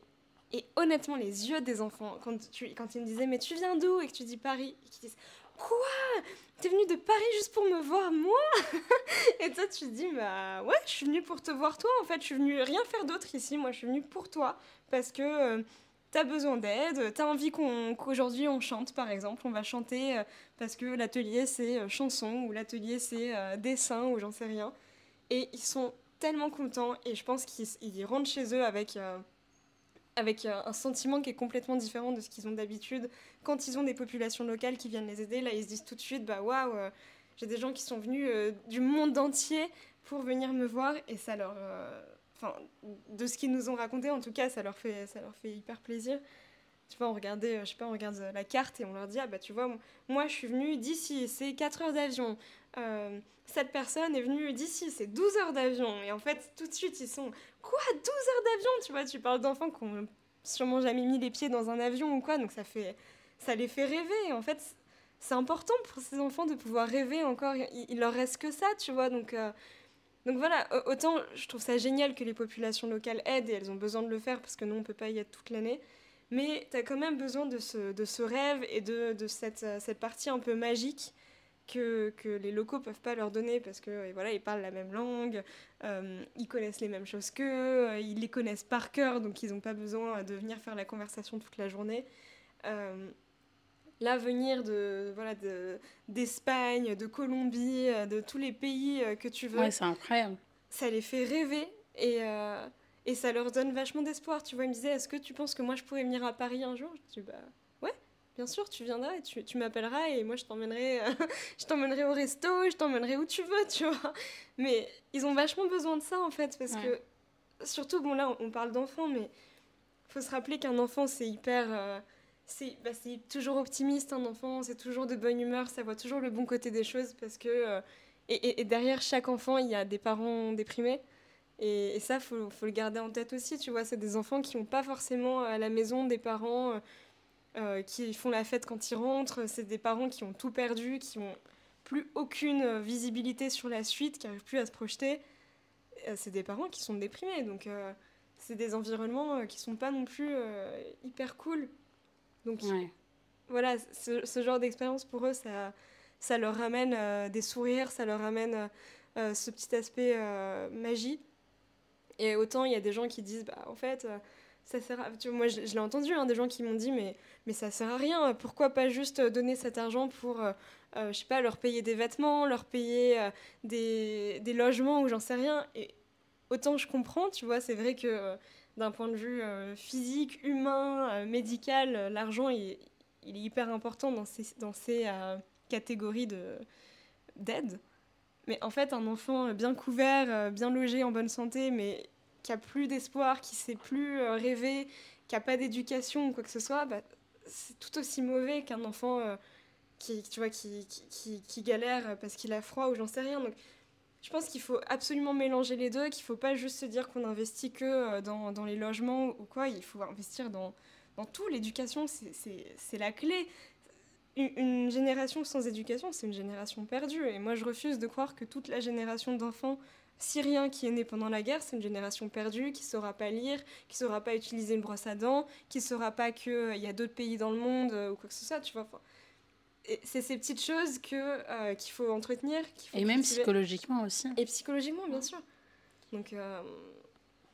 et honnêtement, les yeux des enfants, quand, tu, quand ils me disaient, mais tu viens d'où? Et que tu dis Paris, et qu'ils disent Quoi? T'es venu de Paris juste pour me voir, moi? Et toi, tu te dis Bah ouais, je suis venue pour te voir, toi. En fait, je suis venue rien faire d'autre ici. Moi, je suis venue pour toi. Parce que. Euh, t'as besoin d'aide, t'as envie qu'aujourd'hui on, chante par exemple, on va chanter euh, parce que l'atelier c'est euh, chanson ou l'atelier c'est dessin ou j'en sais rien. Et ils sont tellement contents et je pense qu'ils rentrent chez eux avec avec un sentiment qui est complètement différent de ce qu'ils ont d'habitude. Quand ils ont des populations locales qui viennent les aider, là, ils se disent tout de suite, bah waouh, euh, j'ai des gens qui sont venus euh, du monde entier pour venir me voir et ça leur... Euh, enfin, de ce qu'ils nous ont raconté, en tout cas, ça leur fait, ça leur fait hyper plaisir. Tu vois, on regardait, je sais pas, on regarde la carte et on leur dit, ah bah tu vois, moi je suis venue d'ici, c'est 4 heures d'avion. cette personne est venue d'ici, c'est 12 heures d'avion. Et en fait, tout de suite, ils sont, Quoi 12 heures d'avion Tu vois, tu parles d'enfants qui ont sûrement jamais mis les pieds dans un avion ou quoi, donc ça, fait, ça les fait rêver. En fait, c'est important pour ces enfants de pouvoir rêver encore. Il, leur reste que ça, tu vois. Donc, euh, donc voilà, autant je trouve ça génial que les populations locales aident et elles ont besoin de le faire parce que nous, on peut pas y être toute l'année. Mais tu as quand même besoin de ce, rêve et de, cette partie un peu magique que, que les locaux peuvent pas leur donner parce que voilà, ils parlent la même langue, euh, ils connaissent les mêmes choses qu'eux, euh, ils les connaissent par cœur, donc ils n'ont pas besoin de venir faire la conversation toute la journée. Euh, là, venir de voilà d'Espagne, de, Colombie, de tous les pays que tu veux, ouais, c'est incroyable. Ça les fait rêver et et ça leur donne vachement d'espoir. Tu vois, ils me disaient, est-ce que tu penses que moi je pourrais venir à Paris un jour? Je dis, bah bien sûr, tu viendras et tu, tu m'appelleras et moi je t'emmènerai, euh, je t'emmènerai au resto, je t'emmènerai où tu veux, tu vois. Mais ils ont vachement besoin de ça en fait, parce que surtout, bon là on parle d'enfants, mais faut se rappeler qu'un enfant c'est hyper. Euh, bah, c'est toujours optimiste un enfant, c'est toujours de bonne humeur, ça voit toujours le bon côté des choses parce que. Euh, et, et, derrière chaque enfant, il y a des parents déprimés. Et, et ça, il faut, faut, le garder en tête aussi, tu vois. C'est des enfants qui n'ont pas forcément à la maison des parents euh, qui font la fête quand ils rentrent. C'est des parents qui ont tout perdu, qui ont plus aucune visibilité sur la suite, qui n'arrivent plus à se projeter. Euh, c'est des parents qui sont déprimés. Donc, euh, c'est des environnements qui sont pas non plus hyper cool. Donc, voilà, ce, ce, genre d'expérience pour eux, ça, ça leur ramène des sourires, ça leur ramène ce petit aspect magie. Et autant il y a des gens qui disent, bah, en fait, ça sert à... tu moi je, l'ai entendu hein, des gens qui m'ont dit mais mais ça sert à rien. Pourquoi pas juste donner cet argent pour euh, euh, je sais pas leur payer des vêtements leur payer euh, des, des, logements ou j'en sais rien. Et autant je comprends tu vois c'est vrai que d'un point de vue physique humain médical l'argent il, il, est hyper important dans ces dans ces catégories de d'aide. Mais en fait un enfant bien couvert bien logé en bonne santé mais qui a plus d'espoir, qui sait plus euh, rêver, qui a pas d'éducation ou quoi que ce soit, bah, c'est tout aussi mauvais qu'un enfant euh, qui, tu vois, qui, galère parce qu'il a froid ou j'en sais rien. Donc, je pense qu'il faut absolument mélanger les deux, qu'il faut pas juste se dire qu'on investit que euh, dans, les logements ou quoi, il faut investir dans, tout. L'éducation, c'est la clé. Une génération sans éducation, c'est une génération perdue. Et moi, je refuse de croire que toute la génération d'enfants Syrien qui est né pendant la guerre, c'est une génération perdue, qui ne saura pas lire, qui ne saura pas utiliser une brosse à dents, qui ne saura pas qu'il euh, y a d'autres pays dans le monde euh, ou quoi que ce soit, tu vois. c'est ces petites choses que euh, qu'il faut entretenir. Et même psychologiquement aussi. Et psychologiquement, bien sûr. Donc,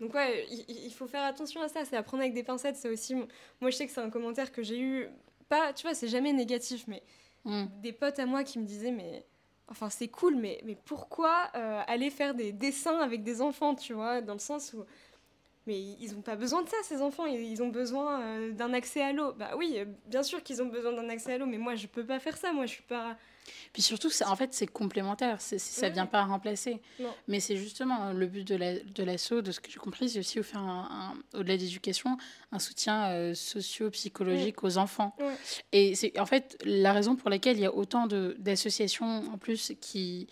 donc ouais, il, faut faire attention à ça. C'est apprendre avec des pincettes. C'est aussi... Moi, je sais que c'est un commentaire que j'ai eu... Pas, tu vois, c'est jamais négatif, mais mm. des potes à moi qui me disaient, mais Enfin, c'est cool, mais, mais pourquoi euh, aller faire des dessins avec des enfants, tu vois, dans le sens où mais ils n'ont pas besoin de ça, ces enfants. Ils ont besoin euh, d'un accès à l'eau. Bah oui, bien sûr qu'ils ont besoin d'un accès à l'eau, mais moi, je peux pas faire ça. Moi, je suis pas. Puis surtout, en fait, c'est complémentaire. ça ne vient pas à remplacer. Mais c'est justement le but de l'assaut, de, ce que j'ai compris, c'est aussi un, au-delà de l'éducation, un soutien euh, socio-psychologique aux enfants. Et c'est en fait la raison pour laquelle il y a autant d'associations en plus qui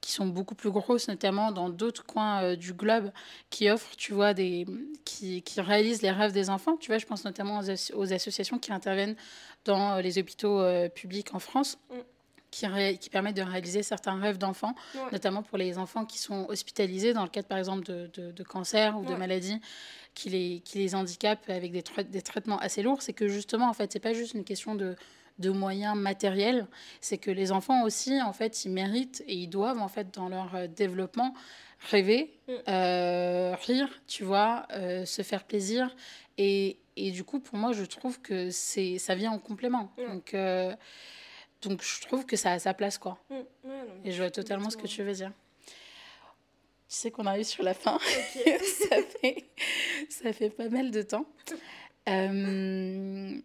qui sont beaucoup plus grosses, notamment dans d'autres coins euh, du globe, qui offrent, tu vois, des, qui, qui, réalisent les rêves des enfants. Tu vois, je pense notamment aux, associations qui interviennent dans euh, les hôpitaux euh, publics en France. Mm. Qui, qui, permettent de réaliser certains rêves d'enfants, notamment pour les enfants qui sont hospitalisés dans le cadre, par exemple, de, de, cancer ou de maladies qui les, qui les handicapent avec des, des traitements assez lourds. C'est que justement, en fait, c'est pas juste une question de, de moyens matériels. C'est que les enfants aussi, en fait, ils méritent et ils doivent, en fait, dans leur euh, développement, rêver, mm. euh, rire, tu vois, euh, se faire plaisir. Et, et, du coup, pour moi, je trouve que ça vient en complément. Donc, donc, je trouve que ça a sa place, quoi. Mm. et je vois totalement ce que tu veux dire. Tu sais qu'on arrive sur la fin. ça, fait, ça fait pas mal de temps. Euh,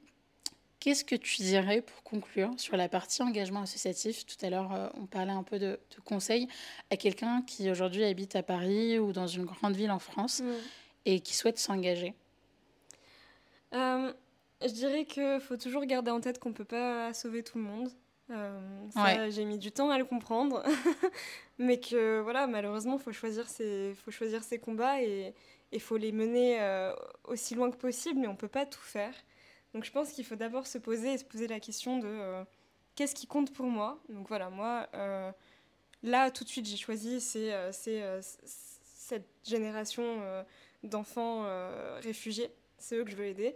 Qu'est-ce que tu dirais pour conclure sur la partie engagement associatif? Tout à l'heure, euh, on parlait un peu de, conseils à quelqu'un qui aujourd'hui habite à Paris ou dans une grande ville en France mm. et qui souhaite s'engager. Euh, je dirais qu'il faut toujours garder en tête qu'on ne peut pas sauver tout le monde. Euh, j'ai mis du temps à le comprendre, mais que voilà, malheureusement, il faut choisir ses, faut choisir ses combats et il faut les mener aussi loin que possible, mais on ne peut pas tout faire. Donc je pense qu'il faut d'abord se poser et se poser la question de euh, qu'est-ce qui compte pour moi? Donc voilà, moi, euh, là, tout de suite, j'ai choisi c'est, euh, cette génération d'enfants réfugiés. C'est eux que je veux aider.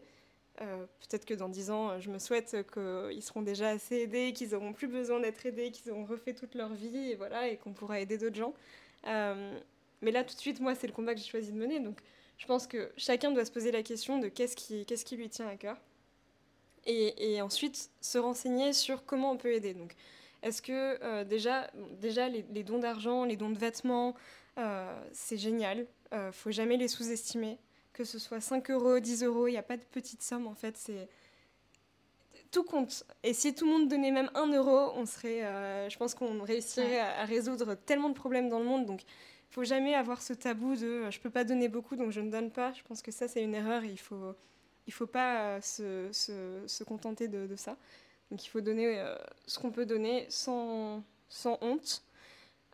Peut-être que dans dix ans, je me souhaite qu'ils seront déjà assez aidés, qu'ils n'auront plus besoin d'être aidés, qu'ils auront refait toute leur vie, et voilà, et qu'on pourra aider d'autres gens. mais là, tout de suite, moi, c'est le combat que j'ai choisi de mener. Donc, je pense que chacun doit se poser la question de qu'est-ce qui, lui tient à cœur et, ensuite se renseigner sur comment on peut aider. Donc, est-ce que euh, déjà, déjà les, dons d'argent, les dons de vêtements, euh, c'est génial. ne euh, faut jamais les sous-estimer. Que ce soit 5 euros, 10 euros, il n'y a pas de petite somme en fait. C'est tout compte. Et si tout le monde donnait même 1 euro, on serait, je pense qu'on réussirait à, résoudre tellement de problèmes dans le monde. Donc, il faut jamais avoir ce tabou de je peux pas donner beaucoup, donc je ne donne pas. Je pense que ça, c'est une erreur et il faut il ne faut pas euh, se, contenter de, ça. Donc il faut donner euh, ce qu'on peut donner sans, sans honte.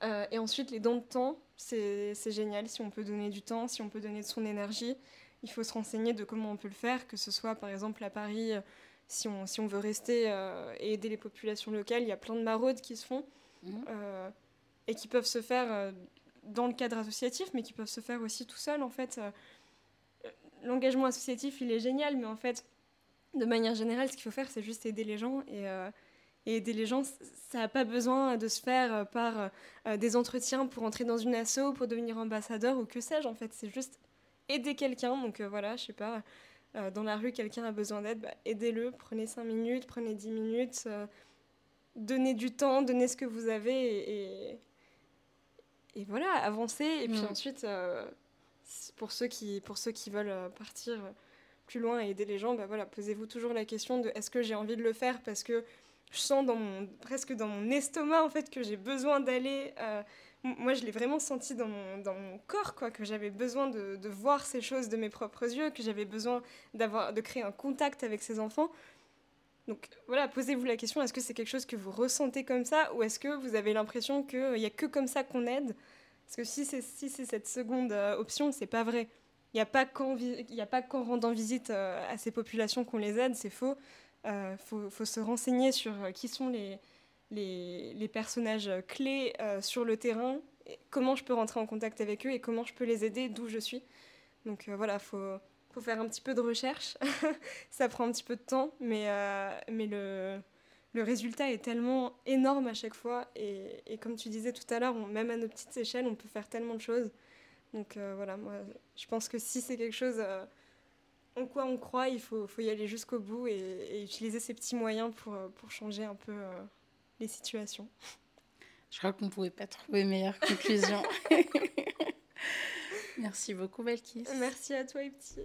Euh, et ensuite, les dons de temps, c'est génial. Si on peut donner du temps, si on peut donner de son énergie, il faut se renseigner de comment on peut le faire, que ce soit par exemple à Paris, si on, si on veut rester et aider les populations locales, il y a plein de maraudes qui se font mmh. et qui peuvent se faire dans le cadre associatif, mais qui peuvent se faire aussi tout seul en fait l'engagement associatif, il est génial, mais en fait, de manière générale, ce qu'il faut faire, c'est juste aider les gens. Et, euh, aider les gens, ça n'a pas besoin de se faire euh, par euh, des entretiens pour entrer dans une asso, pour devenir ambassadeur ou que sais-je. En fait, c'est juste aider quelqu'un. Donc voilà, je sais pas, dans la rue, quelqu'un a besoin d'aide, bah, aidez-le. Prenez 5 minutes, prenez 10 minutes. donnez du temps, donnez ce que vous avez et, et, voilà, avancez. Et puis ensuite pour ceux qui, pour ceux qui veulent euh, partir euh, plus loin et aider les gens, bah voilà, posez-vous toujours la question de est-ce que j'ai envie de le faire parce que je sens dans mon, presque dans mon estomac en fait que j'ai besoin d'aller. Euh, moi, je l'ai vraiment senti dans mon, dans mon corps, quoi, que j'avais besoin de, de, voir ces choses de mes propres yeux, que j'avais besoin d'avoir, de créer un contact avec ces enfants. Donc voilà, posez-vous la question, est-ce que c'est quelque chose que vous ressentez comme ça ou est-ce que vous avez l'impression qu'il n'y a que comme ça qu'on aide? Parce que si c'est si cette seconde euh, option, c'est pas vrai. Il n'y a pas qu'en rendant visite euh, à ces populations qu'on les aide, c'est faux. Il euh, faut, se renseigner sur qui sont les, personnages clés sur le terrain, comment je peux rentrer en contact avec eux et comment je peux les aider d'où je suis. Donc voilà, il faut, faire un petit peu de recherche. Ça prend un petit peu de temps, mais, le, résultat est tellement énorme à chaque fois. Et, comme tu disais tout à l'heure, même à nos petites échelles, on peut faire tellement de choses. Donc euh, voilà, moi, je pense que si c'est quelque chose euh, en quoi on croit, il faut, faut y aller jusqu'au bout et, utiliser ces petits moyens pour, euh, pour changer un peu les situations. Je crois qu'on ne pouvait pas trouver meilleure conclusion. Merci beaucoup, Belkis. Merci à toi, petit.